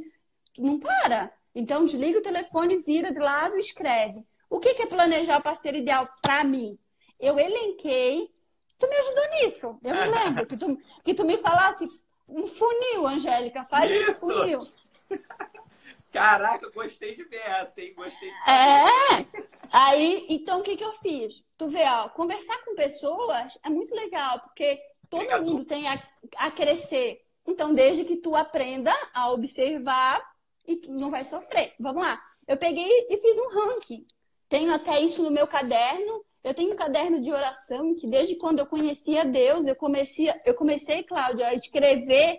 não para. Então, desliga o telefone, vira de lado e escreve. O que é planejar o parceiro ideal para mim? Eu elenquei. Tu me ajudou nisso. Eu me lembro que tu, que tu me falasse um funil, Angélica. Faz Isso. um funil. Caraca, gostei de ver essa, hein? Gostei de saber. É! Aí, então, o que, que eu fiz? Tu vê, ó, conversar com pessoas é muito legal, porque todo mundo tem a, a crescer. Então, desde que tu aprenda a observar e tu não vai sofrer. Vamos lá. Eu peguei e fiz um ranking. Tenho até isso no meu caderno. Eu tenho um caderno de oração que desde quando eu conhecia Deus, eu comecei, eu comecei, Cláudio, a escrever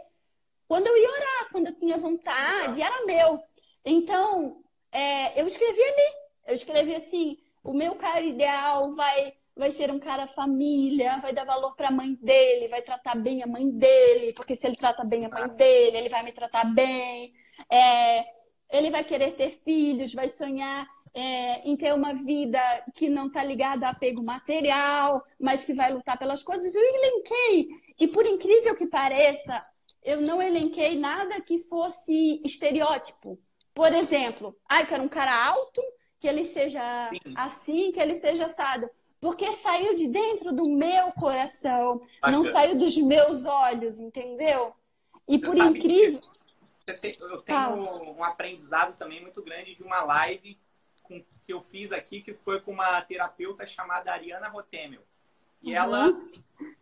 quando eu ia orar, quando eu tinha vontade, era meu. Então, é, eu escrevi ali. Eu escrevi assim: o meu cara ideal vai vai ser um cara família, vai dar valor para a mãe dele, vai tratar bem a mãe dele, porque se ele trata bem a mãe dele, ele vai me tratar bem. É, ele vai querer ter filhos, vai sonhar é, em ter uma vida que não está ligada a apego material, mas que vai lutar pelas coisas. Eu elenquei. E por incrível que pareça, eu não elenquei nada que fosse estereótipo. Por exemplo, ah, eu quero um cara alto, que ele seja Sim. assim, que ele seja assado. Porque saiu de dentro do meu coração, Bacana. não saiu dos meus olhos, entendeu? E por incrível. Eu tenho um aprendizado também muito grande de uma live com, que eu fiz aqui, que foi com uma terapeuta chamada Ariana Rotemel. E uhum. ela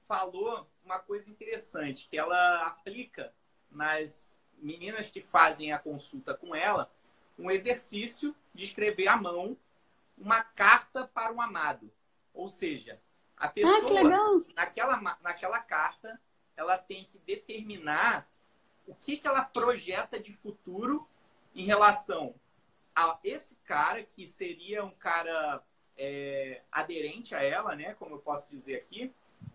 falou uma coisa interessante, que ela aplica nas meninas que fazem a consulta com ela um exercício de escrever à mão uma carta para um amado. Ou seja, a pessoa, ah, naquela, naquela carta, ela tem que determinar o que, que ela projeta de futuro em relação a esse cara, que seria um cara é, aderente a ela, né? Como eu posso dizer aqui,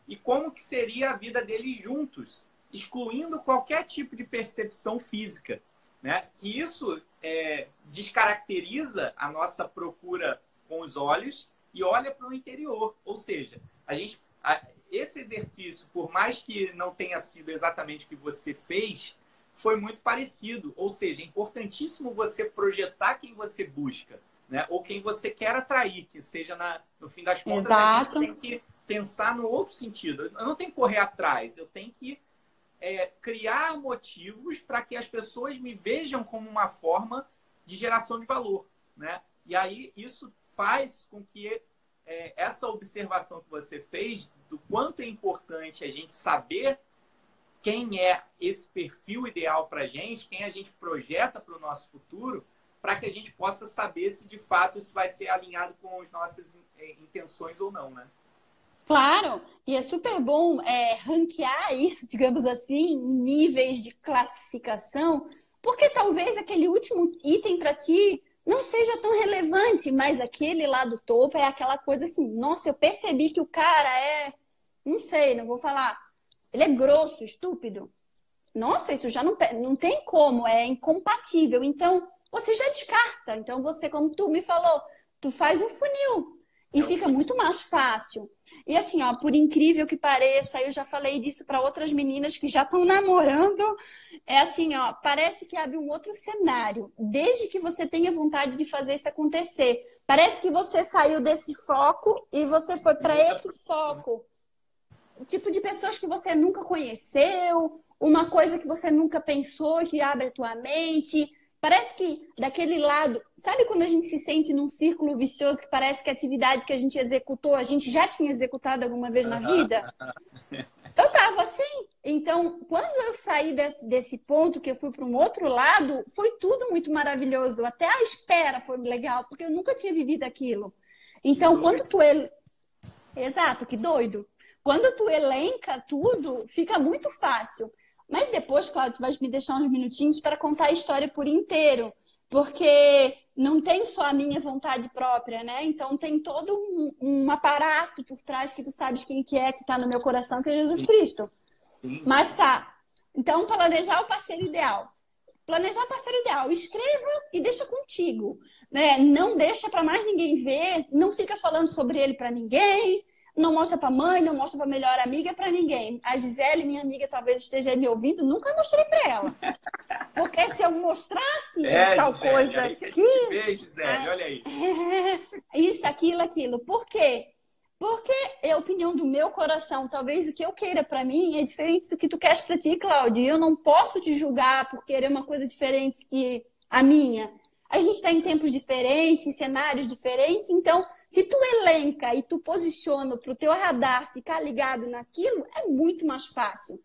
e como que seria a vida deles juntos, excluindo qualquer tipo de percepção física. Né? Que isso é, descaracteriza a nossa procura com os olhos e olha para o interior. Ou seja, a gente, a, esse exercício, por mais que não tenha sido exatamente o que você fez, foi muito parecido. Ou seja, é importantíssimo você projetar quem você busca, né? Ou quem você quer atrair, que seja na, no fim das contas, Exato. a gente tem que pensar no outro sentido. Eu não tenho que correr atrás, eu tenho que é, criar motivos para que as pessoas me vejam como uma forma de geração de valor, né? E aí isso faz com que é, essa observação que você fez do quanto é importante a gente saber quem é esse perfil ideal para a gente, quem a gente projeta para o nosso futuro, para que a gente possa saber se de fato isso vai ser alinhado com as nossas é, intenções ou não, né? Claro, e é super bom é, ranquear isso, digamos assim, níveis de classificação, porque talvez aquele último item para ti não seja tão relevante, mas aquele lá do topo é aquela coisa assim, nossa, eu percebi que o cara é, não sei, não vou falar, ele é grosso, estúpido. Nossa, isso já não, não tem como, é incompatível. Então, você já descarta. Então, você, como tu me falou, tu faz um funil e fica muito mais fácil. E assim, ó, por incrível que pareça, eu já falei disso para outras meninas que já estão namorando. É assim, ó, parece que abre um outro cenário, desde que você tenha vontade de fazer isso acontecer. Parece que você saiu desse foco e você foi para esse foco. O tipo de pessoas que você nunca conheceu, uma coisa que você nunca pensou que abre a tua mente. Parece que daquele lado, sabe quando a gente se sente num círculo vicioso que parece que a atividade que a gente executou, a gente já tinha executado alguma vez na vida? Eu tava assim. Então, quando eu saí desse, desse ponto, que eu fui para um outro lado, foi tudo muito maravilhoso. Até a espera foi legal, porque eu nunca tinha vivido aquilo. Então, quando tu. El... Exato, que doido. Quando tu elenca tudo, fica muito fácil. Mas depois, Cláudio, você vai me deixar uns minutinhos para contar a história por inteiro, porque não tem só a minha vontade própria, né? Então tem todo um, um aparato por trás que tu sabes quem que é que está no meu coração, que é Jesus Cristo. Sim. Mas tá. Então, planejar o parceiro ideal. Planejar o parceiro ideal. Escreva e deixa contigo. Né? Não deixa para mais ninguém ver, não fica falando sobre ele para ninguém, não mostra para mãe, não mostra para melhor amiga, para ninguém. A Gisele, minha amiga, talvez esteja me ouvindo, nunca mostrei para ela. Porque se eu mostrasse é, tal Gisele, coisa aqui. Beijo, Gisele, olha aí. Isso, aquilo, aquilo. Por quê? Porque é a opinião do meu coração. Talvez o que eu queira para mim é diferente do que tu queres para ti, Cláudio. E eu não posso te julgar por querer uma coisa diferente que a minha. A gente está em tempos diferentes, em cenários diferentes, então se tu elenca e tu posiciona para o teu radar ficar ligado naquilo, é muito mais fácil.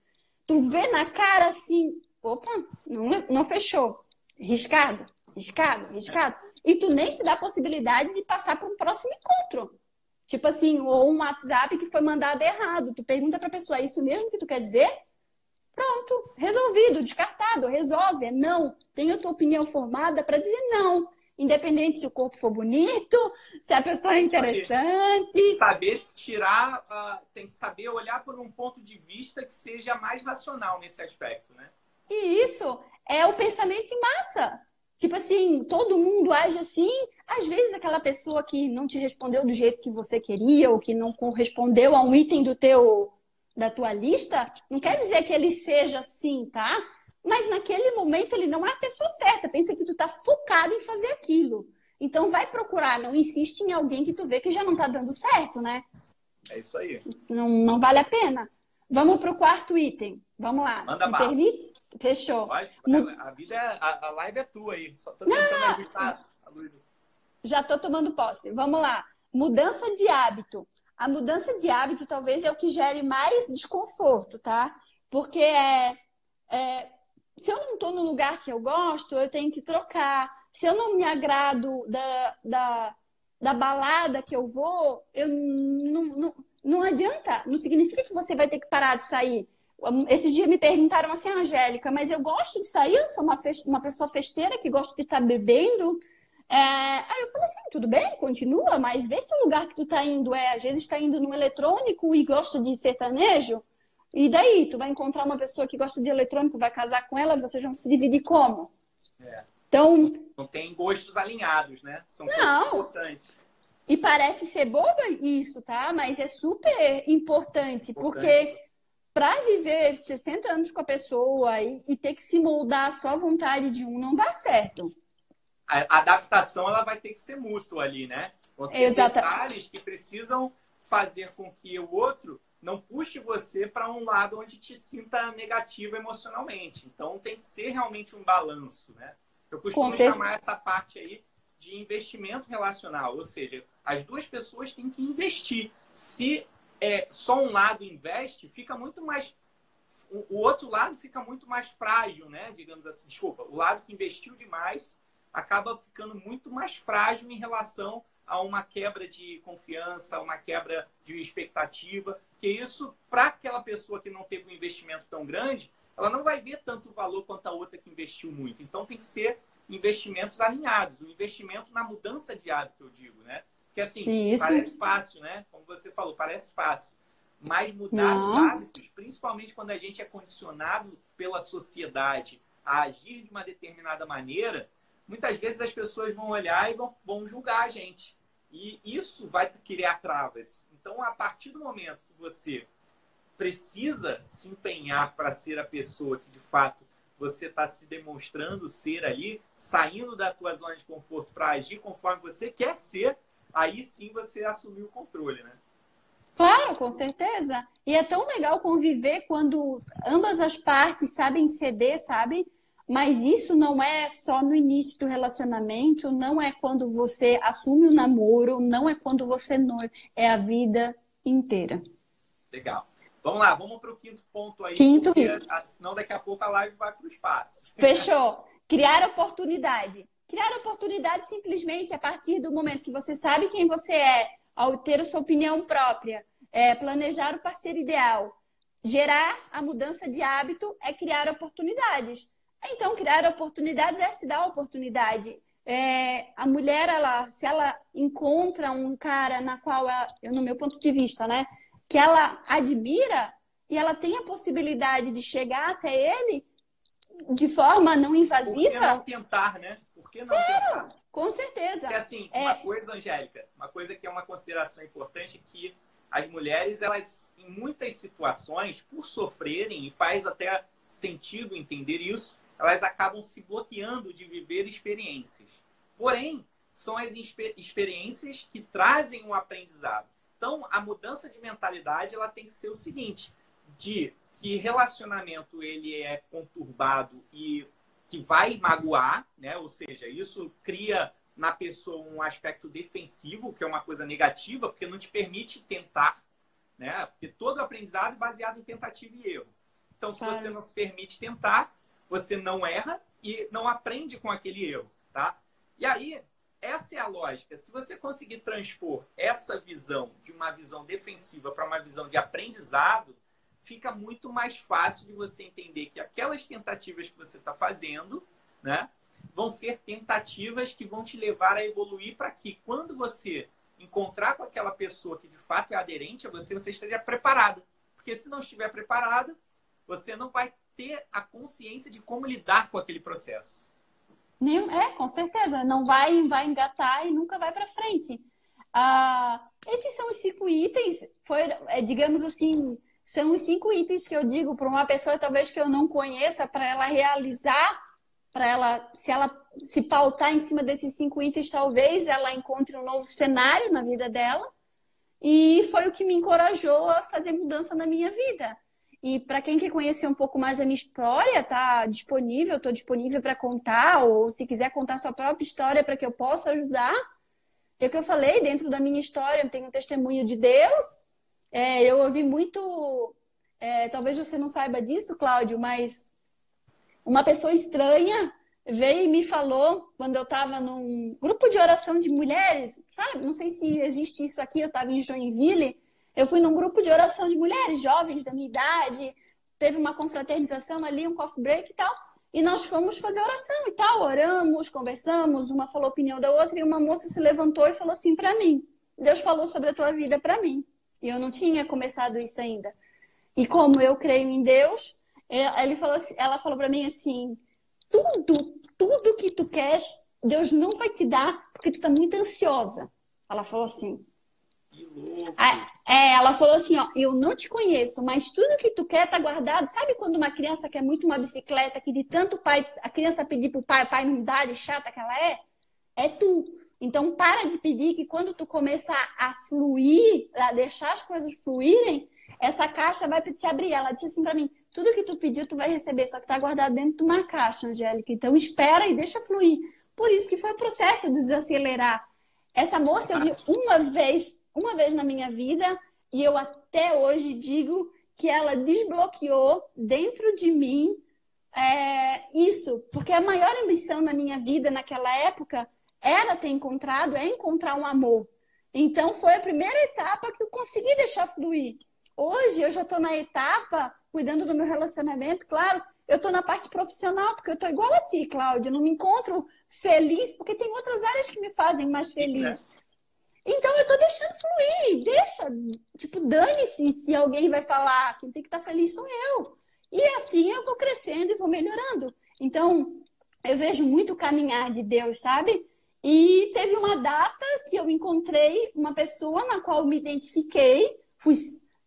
Tu vê na cara assim, opa, não, não fechou. Riscado, riscado, riscado. E tu nem se dá a possibilidade de passar para um próximo encontro. Tipo assim, ou um WhatsApp que foi mandado errado. Tu pergunta para a pessoa, é isso mesmo que tu quer dizer? Pronto, resolvido, descartado, resolve, é não. Tem a tua opinião formada para dizer não. Independente se o corpo for bonito, se a pessoa é interessante. Tem que saber tirar, uh, tem que saber olhar por um ponto de vista que seja mais racional nesse aspecto, né? E isso é o pensamento em massa. Tipo assim, todo mundo age assim. Às vezes aquela pessoa que não te respondeu do jeito que você queria ou que não correspondeu a um item do teu da tua lista, não quer dizer que ele seja assim, tá? Mas naquele momento ele não é a pessoa certa. Pensa que tu tá focado em fazer aquilo. Então vai procurar, não insiste em alguém que tu vê que já não tá dando certo, né? É isso aí. Não, não vale a pena. Vamos pro quarto item. Vamos lá. Manda Me permite? Fechou. Pode, a vida, a, a, live é tua aí. Só tô tentando agitar a luz. Já tô tomando posse. Vamos lá. Mudança de hábito. A mudança de hábito talvez é o que gere mais desconforto, tá? Porque é, é se eu não estou no lugar que eu gosto, eu tenho que trocar. Se eu não me agrado da, da, da balada que eu vou, eu não, não, não adianta. Não significa que você vai ter que parar de sair. Esses dias me perguntaram assim, Angélica, mas eu gosto de sair, eu sou uma, fest... uma pessoa festeira que gosta de estar tá bebendo. É, aí eu falei assim, tudo bem, continua, mas vê se o lugar que tu tá indo é, às vezes está indo no eletrônico e gosta de sertanejo, e daí, tu vai encontrar uma pessoa que gosta de eletrônico, vai casar com ela, vocês vão se dividir como? É. Então. Não tem gostos alinhados, né? São não. importantes. E parece ser boba isso, tá? Mas é super importante, importante. porque para viver 60 anos com a pessoa e, e, ter que se moldar só à vontade de um, não dá certo. A adaptação ela vai ter que ser mútua ali, né? Ser Exata... detalhes que precisam fazer com que o outro não puxe você para um lado onde te sinta negativo emocionalmente. Então tem que ser realmente um balanço, né? Eu costumo chamar essa parte aí de investimento relacional, ou seja, as duas pessoas têm que investir. Se é, só um lado investe, fica muito mais o outro lado fica muito mais frágil, né? Digamos assim, desculpa, o lado que investiu demais acaba ficando muito mais frágil em relação a uma quebra de confiança, a uma quebra de expectativa, que isso, para aquela pessoa que não teve um investimento tão grande, ela não vai ver tanto valor quanto a outra que investiu muito. Então tem que ser investimentos alinhados, o um investimento na mudança de hábito, eu digo, né? Porque assim, Isso. parece fácil, né? Como você falou, parece fácil. Mas mudar não. os hábitos, principalmente quando a gente é condicionado pela sociedade a agir de uma determinada maneira, muitas vezes as pessoas vão olhar e vão, vão julgar a gente. E isso vai criar travas. Então, a partir do momento você precisa se empenhar para ser a pessoa que de fato você está se demonstrando ser ali, saindo da tua zona de conforto para agir conforme você quer ser, aí sim você assumiu o controle, né? Claro, com certeza. E é tão legal conviver quando ambas as partes sabem ceder, sabe? Mas isso não é só no início do relacionamento, não é quando você assume o namoro, não é quando você noiva, é a vida inteira. Legal. Vamos lá, vamos para o quinto ponto aí. Quinto porque, Senão daqui a pouco a live vai para o espaço. Fechou. Criar oportunidade. Criar oportunidade simplesmente a partir do momento que você sabe quem você é, ao ter a sua opinião própria, é, planejar o parceiro ideal, gerar a mudança de hábito é criar oportunidades. Então, criar oportunidades é se dar oportunidade. É, a mulher, ela, se ela encontra um cara na qual, ela, no meu ponto de vista, né, que ela admira e ela tem a possibilidade de chegar até ele de forma não invasiva. Por que não tentar, né? Por que não tentar? Com certeza. Porque, assim, é... uma coisa, Angélica, uma coisa que é uma consideração importante é que as mulheres, elas, em muitas situações, por sofrerem, e faz até sentido entender isso, elas acabam se bloqueando de viver experiências. Porém, são as experiências que trazem um aprendizado. Então, a mudança de mentalidade ela tem que ser o seguinte: de que relacionamento ele é conturbado e que vai magoar, né? Ou seja, isso cria na pessoa um aspecto defensivo, que é uma coisa negativa, porque não te permite tentar, né? Porque todo aprendizado é baseado em tentativa e erro. Então, se você não se permite tentar, você não erra e não aprende com aquele erro, tá? E aí, essa é a lógica. Se você conseguir transpor essa visão de uma visão defensiva para uma visão de aprendizado, fica muito mais fácil de você entender que aquelas tentativas que você está fazendo, né, vão ser tentativas que vão te levar a evoluir para que quando você encontrar com aquela pessoa que de fato é aderente a você, você esteja preparada. Porque se não estiver preparada, você não vai ter a consciência de como lidar com aquele processo. É, com certeza. Não vai, vai engatar e nunca vai para frente. Ah, esses são os cinco itens, foi, é, digamos assim, são os cinco itens que eu digo para uma pessoa talvez que eu não conheça, para ela realizar, para ela, se ela se pautar em cima desses cinco itens, talvez ela encontre um novo cenário na vida dela. E foi o que me encorajou a fazer mudança na minha vida. E para quem quer conhecer um pouco mais da minha história, tá disponível, estou disponível para contar, ou se quiser contar sua própria história para que eu possa ajudar. É o que eu falei, dentro da minha história, eu tenho um testemunho de Deus. É, eu ouvi muito. É, talvez você não saiba disso, Cláudio, mas uma pessoa estranha veio e me falou quando eu estava num grupo de oração de mulheres, sabe? Não sei se existe isso aqui, eu estava em Joinville. Eu fui num grupo de oração de mulheres jovens da minha idade, teve uma confraternização ali, um coffee break e tal. E nós fomos fazer oração e tal, oramos, conversamos, uma falou a opinião da outra e uma moça se levantou e falou assim para mim: Deus falou sobre a tua vida para mim. E eu não tinha começado isso ainda. E como eu creio em Deus, é, ele falou, assim, ela falou para mim assim: tudo, tudo que tu queres, Deus não vai te dar porque tu tá muito ansiosa. Ela falou assim. Louco. É, ela falou assim, ó, eu não te conheço, mas tudo que tu quer tá guardado. Sabe quando uma criança quer muito uma bicicleta, que de tanto pai, a criança pedir pro pai, o pai não dá de chata que ela é? É tu. Então para de pedir que quando tu começar a fluir, a deixar as coisas fluírem, essa caixa vai se abrir. Ela disse assim para mim: tudo que tu pediu, tu vai receber, só que tá guardado dentro de uma caixa, Angélica. Então espera e deixa fluir. Por isso que foi o processo de desacelerar. Essa moça eu vi uma vez, uma vez na minha vida, e eu até hoje digo que ela desbloqueou dentro de mim é, isso, porque a maior ambição na minha vida naquela época era ter encontrado, é encontrar um amor. Então foi a primeira etapa que eu consegui deixar fluir. Hoje eu já estou na etapa cuidando do meu relacionamento, claro, eu estou na parte profissional, porque eu estou igual a ti, Cláudia, eu não me encontro feliz, porque tem outras áreas que me fazem mais feliz. Então eu estou deixando fluir, deixa, tipo, dane-se se alguém vai falar, quem tem que estar tá feliz sou eu. E assim eu vou crescendo e vou melhorando. Então, eu vejo muito o caminhar de Deus, sabe? E teve uma data que eu encontrei uma pessoa na qual eu me identifiquei, fui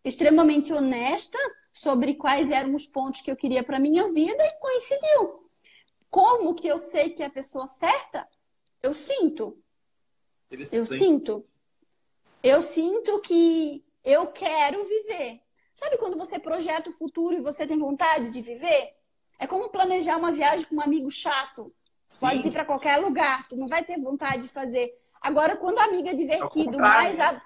extremamente honesta sobre quais eram os pontos que eu queria para minha vida e coincidiu. Como que eu sei que é a pessoa certa? Eu sinto. Eu sinto. Eu sinto que eu quero viver. Sabe quando você projeta o futuro e você tem vontade de viver? É como planejar uma viagem com um amigo chato. Sim. Pode ir para qualquer lugar, tu não vai ter vontade de fazer. Agora, quando o amigo é divertido, mais a,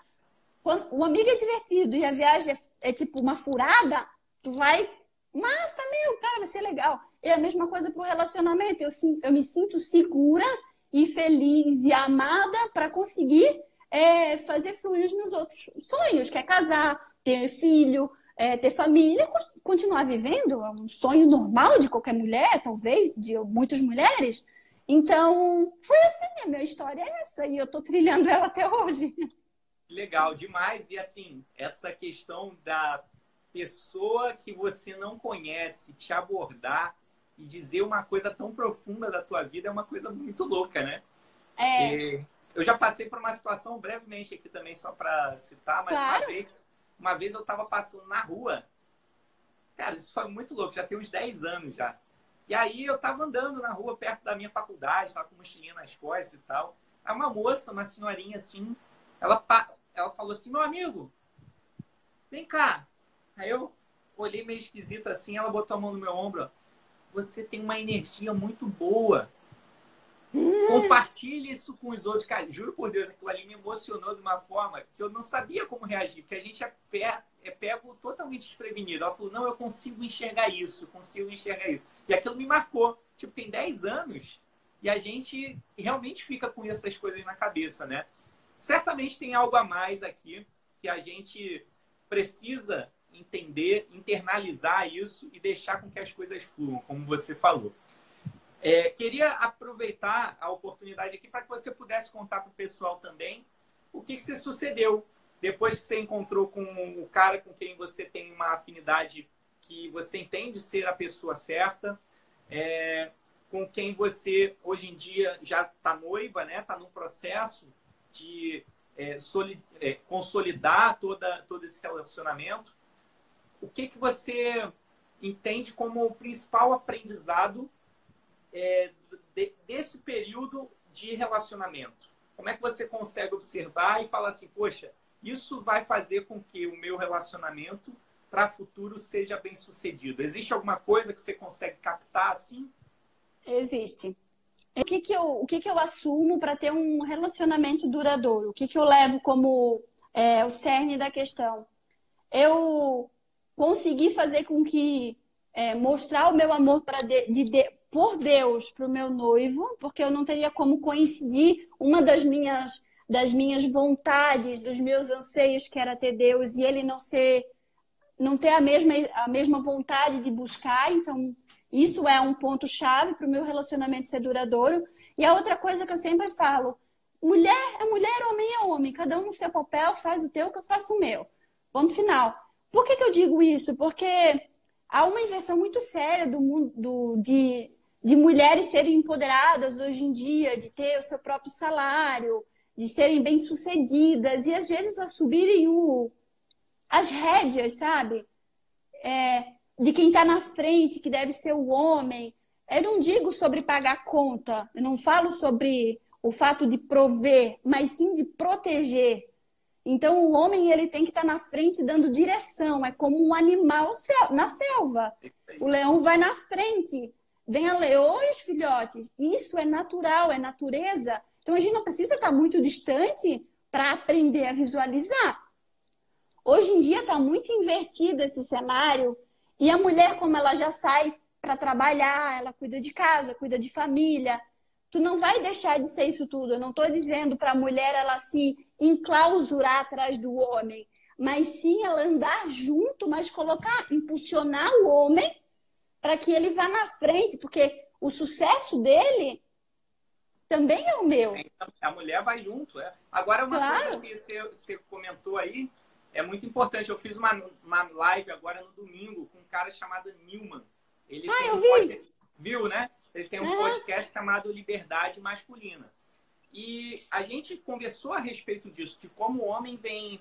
quando o amigo é divertido e a viagem é, é tipo uma furada, tu vai. Massa, meu, cara, vai ser legal. É a mesma coisa pro relacionamento. Eu, eu me sinto segura e feliz e amada para conseguir é, fazer fluir os meus outros sonhos, que é casar, ter filho, é, ter família, continuar vivendo. É um sonho normal de qualquer mulher, talvez, de muitas mulheres. Então, foi assim, a minha história é essa, e eu tô trilhando ela até hoje. Legal, demais. E assim, essa questão da pessoa que você não conhece te abordar e dizer uma coisa tão profunda da tua vida é uma coisa muito louca, né? É. E eu já passei por uma situação brevemente aqui também, só para citar, mas claro. uma vez, uma vez eu estava passando na rua. Cara, isso foi muito louco, já tem uns 10 anos já. E aí eu estava andando na rua perto da minha faculdade, estava com mochilinha nas costas e tal. Aí uma moça, uma senhorinha assim, ela ela falou assim: meu amigo, vem cá. Aí eu olhei meio esquisito assim, ela botou a mão no meu ombro. Você tem uma energia muito boa. Compartilhe isso com os outros. Cara, juro por Deus, aquilo ali me emocionou de uma forma que eu não sabia como reagir, porque a gente é, per, é pego totalmente desprevenido. Ela falou: não, eu consigo enxergar isso, consigo enxergar isso. E aquilo me marcou. Tipo, tem 10 anos e a gente realmente fica com essas coisas na cabeça, né? certamente tem algo a mais aqui que a gente precisa entender, internalizar isso e deixar com que as coisas fluam, como você falou. É, queria aproveitar a oportunidade aqui para que você pudesse contar para o pessoal também o que, que se sucedeu depois que você encontrou com o cara com quem você tem uma afinidade que você entende ser a pessoa certa, é, com quem você hoje em dia já está noiva, né? Está num processo de é, solid, é, consolidar toda, todo esse relacionamento, o que, que você entende como o principal aprendizado é, de, desse período de relacionamento? Como é que você consegue observar e falar assim, poxa, isso vai fazer com que o meu relacionamento para futuro seja bem sucedido? Existe alguma coisa que você consegue captar assim? Existe. O que, que, eu, o que, que eu assumo para ter um relacionamento duradouro? O que, que eu levo como é, o cerne da questão? Eu consegui fazer com que é, mostrar o meu amor para de, de, de, por Deus para o meu noivo, porque eu não teria como coincidir uma das minhas das minhas vontades, dos meus anseios que era ter Deus e ele não ser não ter a mesma a mesma vontade de buscar, então Isso é um ponto-chave para o meu relacionamento ser duradouro. E a outra coisa que eu sempre falo: mulher é mulher, homem é homem. Cada um no seu papel, faz o teu que eu faço o meu. Ponto final. Por que, que eu digo isso? Porque há uma inversão muito séria do mundo do, de, de mulheres serem empoderadas hoje em dia, de ter o seu próprio salário, de serem bem-sucedidas e às vezes assumirem o, as rédeas, sabe? É, de quem está na frente, que deve ser o homem. Eu não digo sobre pagar conta, eu não falo sobre o fato de prover, mas sim de proteger. Então o homem ele tem que estar tá na frente dando direção, é como um animal na selva. O leão vai na frente. Vem a leões, filhotes. Isso é natural, é natureza. Então a gente não precisa estar tá muito distante para aprender a visualizar. Hoje em dia está muito invertido esse cenário e a mulher, como ela já sai para trabalhar, ela cuida de casa, cuida de família, tu não vai deixar de ser isso tudo. Eu não estou dizendo para a mulher ela se enclausurar atrás do homem, mas sim ela andar junto, mas colocar, impulsionar o homem para que ele vá na frente, porque o sucesso dele também é o meu. A mulher vai junto, é. Agora, uma claro. coisa que você, você comentou aí, é muito importante. Eu fiz uma, uma live agora no domingo com um cara chamado Newman. Ele ah, eu um vi! Podcast, viu, né? Ele tem um é. podcast chamado Liberdade Masculina. E a gente conversou a respeito disso, de como o homem vem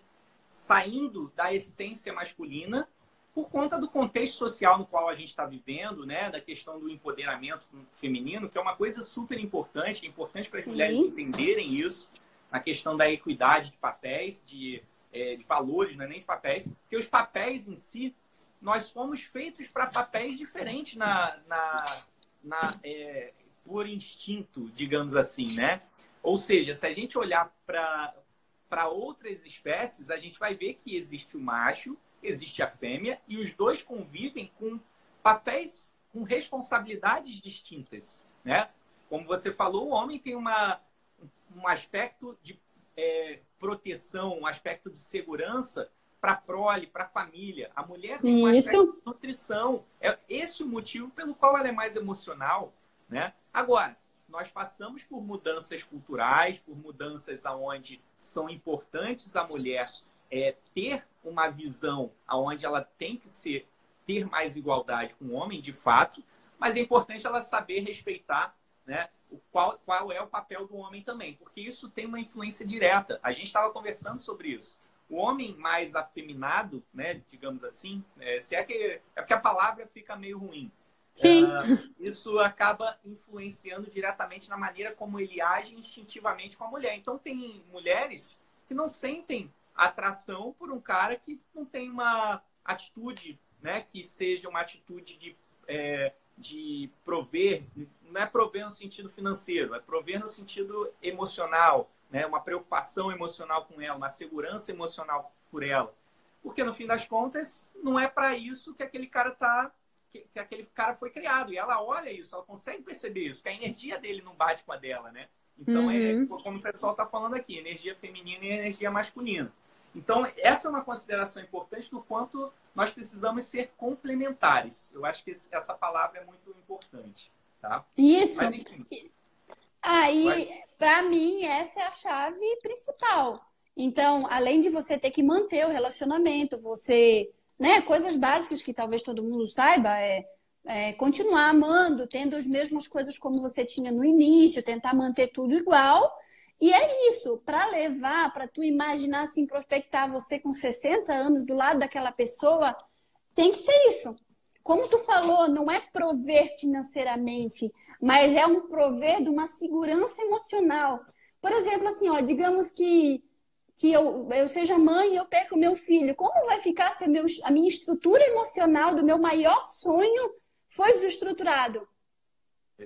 saindo da essência masculina por conta do contexto social no qual a gente está vivendo, né? Da questão do empoderamento feminino, que é uma coisa super importante, é importante para as mulheres entenderem isso, na questão da equidade de papéis, de é, de valores, não é nem de papéis, porque os papéis em si, nós fomos feitos para papéis diferentes na, na, na é, por instinto, digamos assim, né? Ou seja, se a gente olhar para outras espécies, a gente vai ver que existe o macho, existe a fêmea, e os dois convivem com papéis, com responsabilidades distintas, né? Como você falou, o homem tem uma, um aspecto de é, proteção, um aspecto de segurança para a prole, para a família. A mulher tem um aspecto de nutrição. É esse o motivo pelo qual ela é mais emocional, né? Agora, nós passamos por mudanças culturais, por mudanças aonde são importantes a mulher é, ter uma visão aonde ela tem que ser ter mais igualdade com o homem, de fato, mas é importante ela saber respeitar né, o qual, qual é o papel do homem também, porque isso tem uma influência direta. A gente estava conversando sobre isso. O homem mais afeminado, né, digamos assim, é, se é que é porque a palavra fica meio ruim. Sim. Uh, isso acaba influenciando diretamente na maneira como ele age instintivamente com a mulher. Então tem mulheres que não sentem atração por um cara que não tem uma atitude, né, que seja uma atitude de é, de prover, não é prover no sentido financeiro, é prover no sentido emocional, né? uma preocupação emocional com ela, uma segurança emocional por ela. Porque no fim das contas, não é para isso que aquele cara tá que, que, aquele cara foi criado. E ela olha isso, ela consegue perceber isso, que a energia dele não bate com a dela, né? Então, é uhum. é como o pessoal está falando aqui, energia feminina e energia masculina. Então, essa é uma consideração importante do quanto nós precisamos ser complementares. Eu acho que essa palavra é muito importante. Tá? Isso. Mas, enfim, Aí, para mim, essa é a chave principal. Então, além de você ter que manter o relacionamento, você, né, coisas básicas que talvez todo mundo saiba é, é continuar amando, tendo as mesmas coisas como você tinha no início, tentar manter tudo igual e é isso, para levar, para tu imaginar assim, prospectar você com 60 anos do lado daquela pessoa, tem que ser isso. Como tu falou, não é prover financeiramente, mas é um prover de uma segurança emocional. Por exemplo, assim, ó, digamos que que eu, eu seja mãe e eu perco meu filho, como vai ficar se meu, a minha estrutura emocional do meu maior sonho foi desestruturado?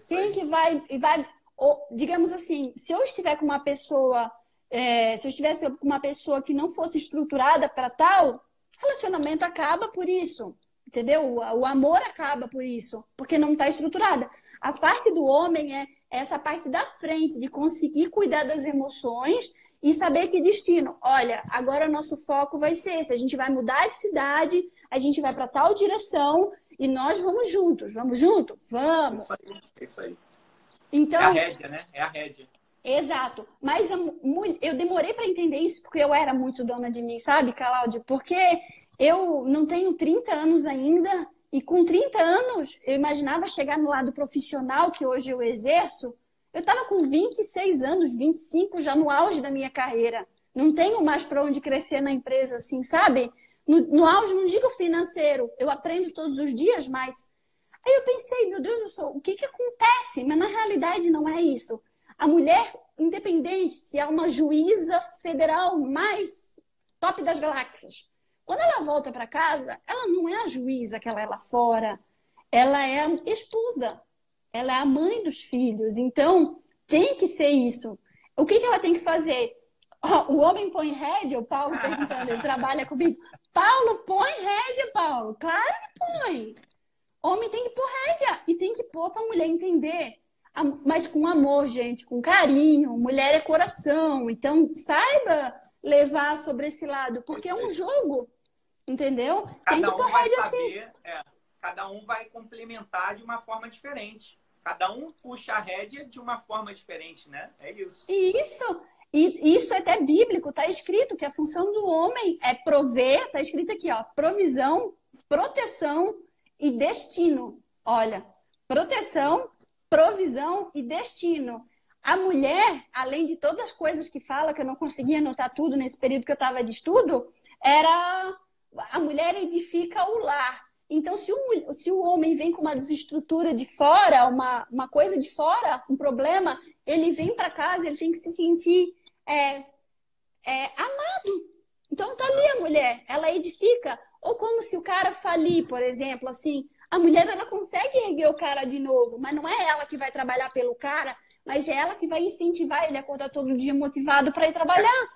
Quem que vai, vai ou, digamos assim, se eu estiver com uma pessoa, é, se eu estivesse com uma pessoa que não fosse estruturada para tal, relacionamento acaba por isso, entendeu? O, o amor acaba por isso, porque não está estruturada. A parte do homem é, essa parte da frente, de conseguir cuidar das emoções e saber que destino. Olha, agora nosso foco vai ser esse. A gente vai mudar de cidade, a gente vai para tal direção e nós vamos juntos. Vamos junto? Vamos. Isso aí. Isso aí. Então, é a rédea, né? É a rédea. Exato. Mas eu, eu demorei para entender isso porque eu era muito dona de mim, sabe, Cláudio? Porque eu não tenho 30 anos ainda e com 30 anos, eu imaginava chegar no lado profissional que hoje eu exerço. Eu estava com 26 anos, 25 já no auge da minha carreira. Não tenho mais para onde crescer na empresa, assim, sabe? No, no, auge, não digo financeiro, eu aprendo todos os dias, mas. Aí eu pensei, meu Deus, o que, que acontece? Mas na realidade não é isso. A mulher, independente se é uma juíza federal mais top das galáxias, quando ela volta para casa, ela não é a juíza que ela é lá fora, ela é esposa, ela é a mãe dos filhos. Então, tem que ser isso. O que, que ela tem que fazer? o homem põe rédea, o Paulo perguntando, ele trabalha comigo. Paulo, põe rédea, Paulo. Claro que põe. Homem tem que pôr rédea e tem que pôr para a mulher entender. Mas com amor, gente, com carinho. Mulher é coração. Então, saiba levar sobre esse lado, porque é um jogo, entendeu? Cada Tem que um vai assim. saber, assim. É, cada um vai complementar de uma forma diferente. Cada um puxa a rédea de uma forma diferente, né? É isso. Isso. E isso é até bíblico, está escrito que a função do homem é prover, está escrito aqui, ó, provisão, proteção e destino. Olha, proteção, provisão e destino. A mulher, além de todas as coisas que fala, que eu não conseguia anotar tudo nesse período que eu estava de estudo, era a mulher edifica o lar. Então, se o, se o homem vem com uma desestrutura de fora, uma, uma coisa de fora, um problema, ele vem para casa, ele tem que se sentir é, é, amado. Então, tá ali a mulher, ela edifica. Ou como se o cara falir, por exemplo, assim, a mulher ela consegue erguer o cara de novo, mas não é ela que vai trabalhar pelo cara, mas é ela que vai incentivar ele a acordar todo dia motivado para ir trabalhar.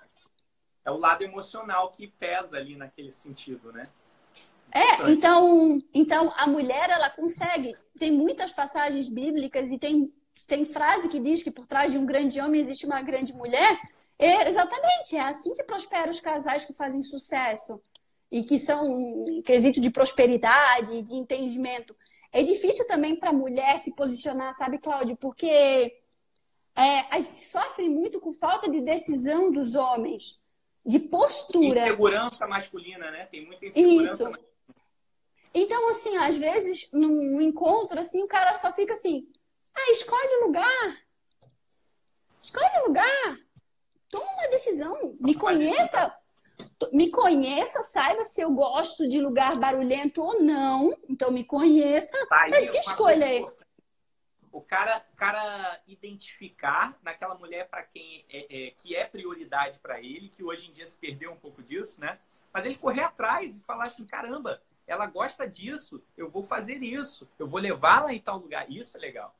É o lado emocional que pesa ali naquele sentido, né? É, então, então a mulher ela consegue. Tem muitas passagens bíblicas e tem, tem frase que diz que por trás de um grande homem existe uma grande mulher. É, exatamente, é assim que prosperam os casais que fazem sucesso e que são um quesito de prosperidade, de entendimento. É difícil também para a mulher se posicionar, sabe, Cláudio? Porque é, a gente sofre muito com falta de decisão dos homens, de postura. Insegurança masculina, né? Tem muita insegurança Isso. Masculina. Então, assim, às vezes, num encontro, assim, o cara só fica assim, ah, escolhe o lugar. Escolhe o lugar. Toma uma decisão. Me conheça. Me conheça, saiba se eu gosto de lugar barulhento ou não. Então, me conheça tá, para te escolher o cara, cara identificar naquela mulher para quem é, é, que é prioridade para ele, que hoje em dia se perdeu um pouco disso, né? Mas ele correr atrás e falar assim, caramba, ela gosta disso, eu vou fazer isso, eu vou levá-la em tal lugar. Isso é legal.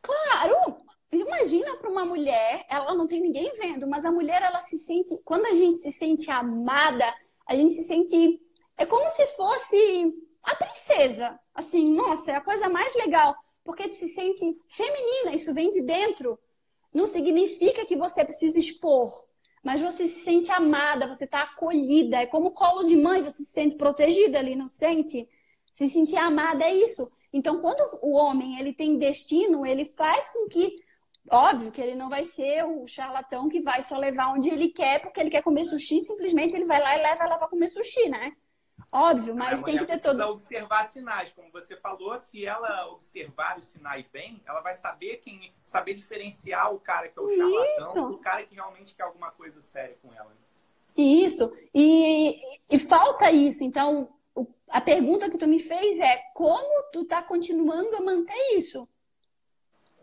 Claro! Imagina para uma mulher, ela não tem ninguém vendo, mas a mulher ela se sente, quando a gente se sente amada, a gente se sente é como se fosse a princesa. Assim, nossa, é a coisa mais legal porque tu se sente feminina, isso vem de dentro. Não significa que você precisa expor, mas você se sente amada, você está acolhida. É como colo de mãe, você se sente protegida ali, não sente? Se sentir amada é isso. Então, quando o homem ele tem destino, ele faz com que, óbvio que ele não vai ser o charlatão que vai só levar onde ele quer, porque ele quer comer sushi, simplesmente ele vai lá e leva ela para comer sushi, né? Óbvio, mas tem que ter todo. observar sinais, como você falou, se ela observar os sinais bem, ela vai saber quem, saber diferenciar o cara que é o charlatão do cara que realmente quer alguma coisa séria com ela. Isso. E, e falta isso. Então, a pergunta que tu me fez é como tu tá continuando a manter isso?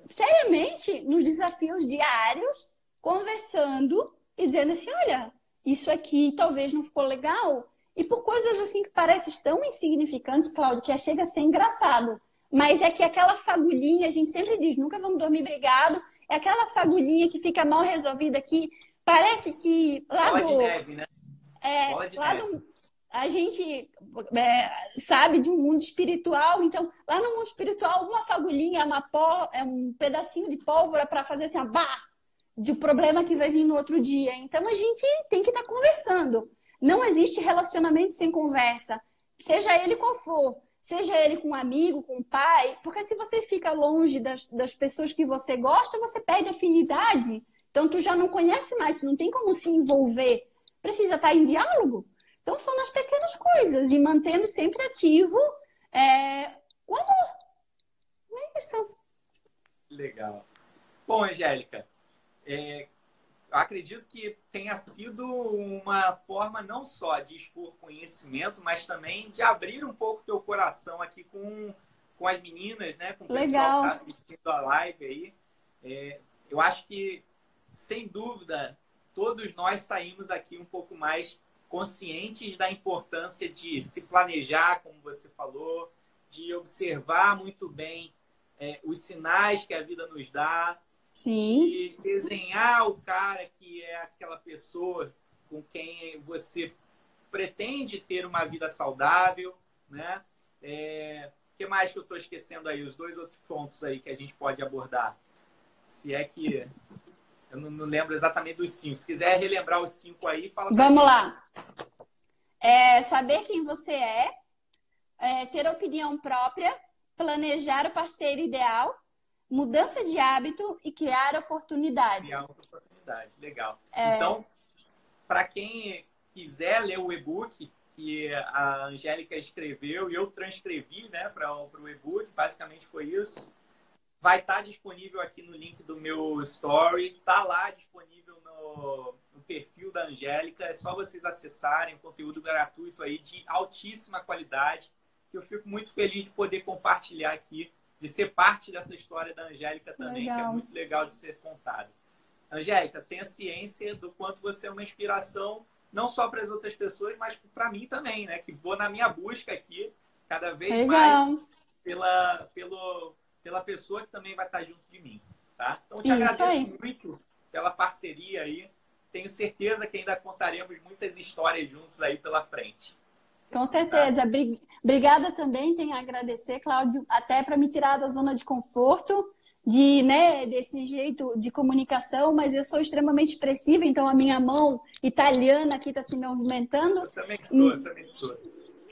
Seriamente, nos desafios diários, conversando e dizendo assim, olha, isso aqui talvez não ficou legal e por coisas assim que parecem tão insignificantes, Cláudio, que chega a ser engraçado. Mas é que aquela fagulhinha, a gente sempre diz, nunca vamos dormir brigado. É aquela fagulhinha que fica mal resolvida aqui. Parece que lá Bola do. Neve, né? É, lá do, a gente é, sabe de um mundo espiritual, então lá no mundo espiritual, uma fagulhinha, uma pó, é um pedacinho de pólvora para fazer assim, bah, de problema que vai vir no outro dia. Então a gente tem que estar tá conversando. Não existe relacionamento sem conversa, seja ele qual for, seja ele com um amigo, com um pai, porque se você fica longe das, das pessoas que você gosta, você perde afinidade. Então tu já não conhece mais, não tem como se envolver. Precisa estar tá em diálogo. Então são nas pequenas coisas e mantendo sempre ativo é, o amor. É isso. Legal. Bom, Angélica, é, acredito que tenha sido uma forma não só de expor conhecimento, mas também de abrir um pouco teu coração aqui com, com as meninas, né? Com o pessoal Legal. que está assistindo a live aí. É, eu acho que, sem dúvida, todos nós saímos aqui um pouco mais conscientes da importância de se planejar, como você falou, de observar muito bem é, os sinais que a vida nos dá, Sim. de desenhar o cara que é aquela pessoa com quem você pretende ter uma vida saudável, né? É, o que mais que eu estou esquecendo aí? Os dois outros pontos aí que a gente pode abordar. Se é que eu não, não, lembro exatamente dos cinco. Se quiser relembrar os cinco aí, fala. Vamos lá. É saber quem você é, é, ter opinião própria, planejar o parceiro ideal, mudança de hábito e criar oportunidade. Criar oportunidade, legal. É... Então, para quem quiser ler o e-book que a Angélica escreveu e eu transcrevi né, para o e-book, basicamente foi isso vai estar tá disponível aqui no link do meu story, tá lá disponível no, no, perfil da Angélica, é só vocês acessarem, conteúdo gratuito aí de altíssima qualidade, que eu fico muito feliz de poder compartilhar aqui, de ser parte dessa história da Angélica também, legal. que é muito legal de ser contada. Angélica, tenha ciência do quanto você é uma inspiração não só para as outras pessoas, mas para mim também, né? Que vou na minha busca aqui cada vez legal. mais pela, pelo, pela pessoa que também vai estar junto de mim, tá? Então, te Isso agradeço aí. muito pela parceria aí. Tenho certeza que ainda contaremos muitas histórias juntos aí pela frente. Com certeza. Tá? Obrigada também, tenho a agradecer, Cláudio, até para me tirar da zona de conforto, de, né, desse jeito de comunicação, mas eu sou extremamente expressiva, então a minha mão italiana aqui está se movimentando. Eu também sou, e... eu também sou.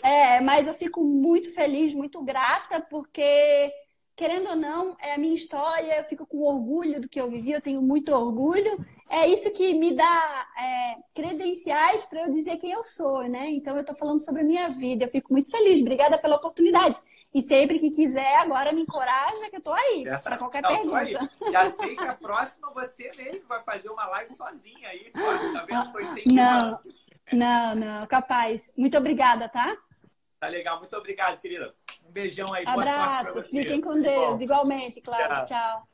É, mas eu fico muito feliz, muito grata, porque querendo ou não, é a minha história, eu fico com orgulho do que eu vivi, eu tenho muito orgulho. É isso que me dá é, credenciais para eu dizer quem eu sou, né? Então eu estou falando sobre a minha vida, eu fico muito feliz, obrigada pela oportunidade. E sempre que quiser, agora me encoraja, que eu estou aí para qualquer não, pergunta. Já sei que a próxima você mesmo vai fazer uma live sozinha aí, tá vendo? Foi sem Não, não, não, capaz. Muito obrigada, tá? Tá legal, muito obrigado, querida. Beijão aí. Abraço, fiquem com Deus. Igualmente, claro. tchau. tchau.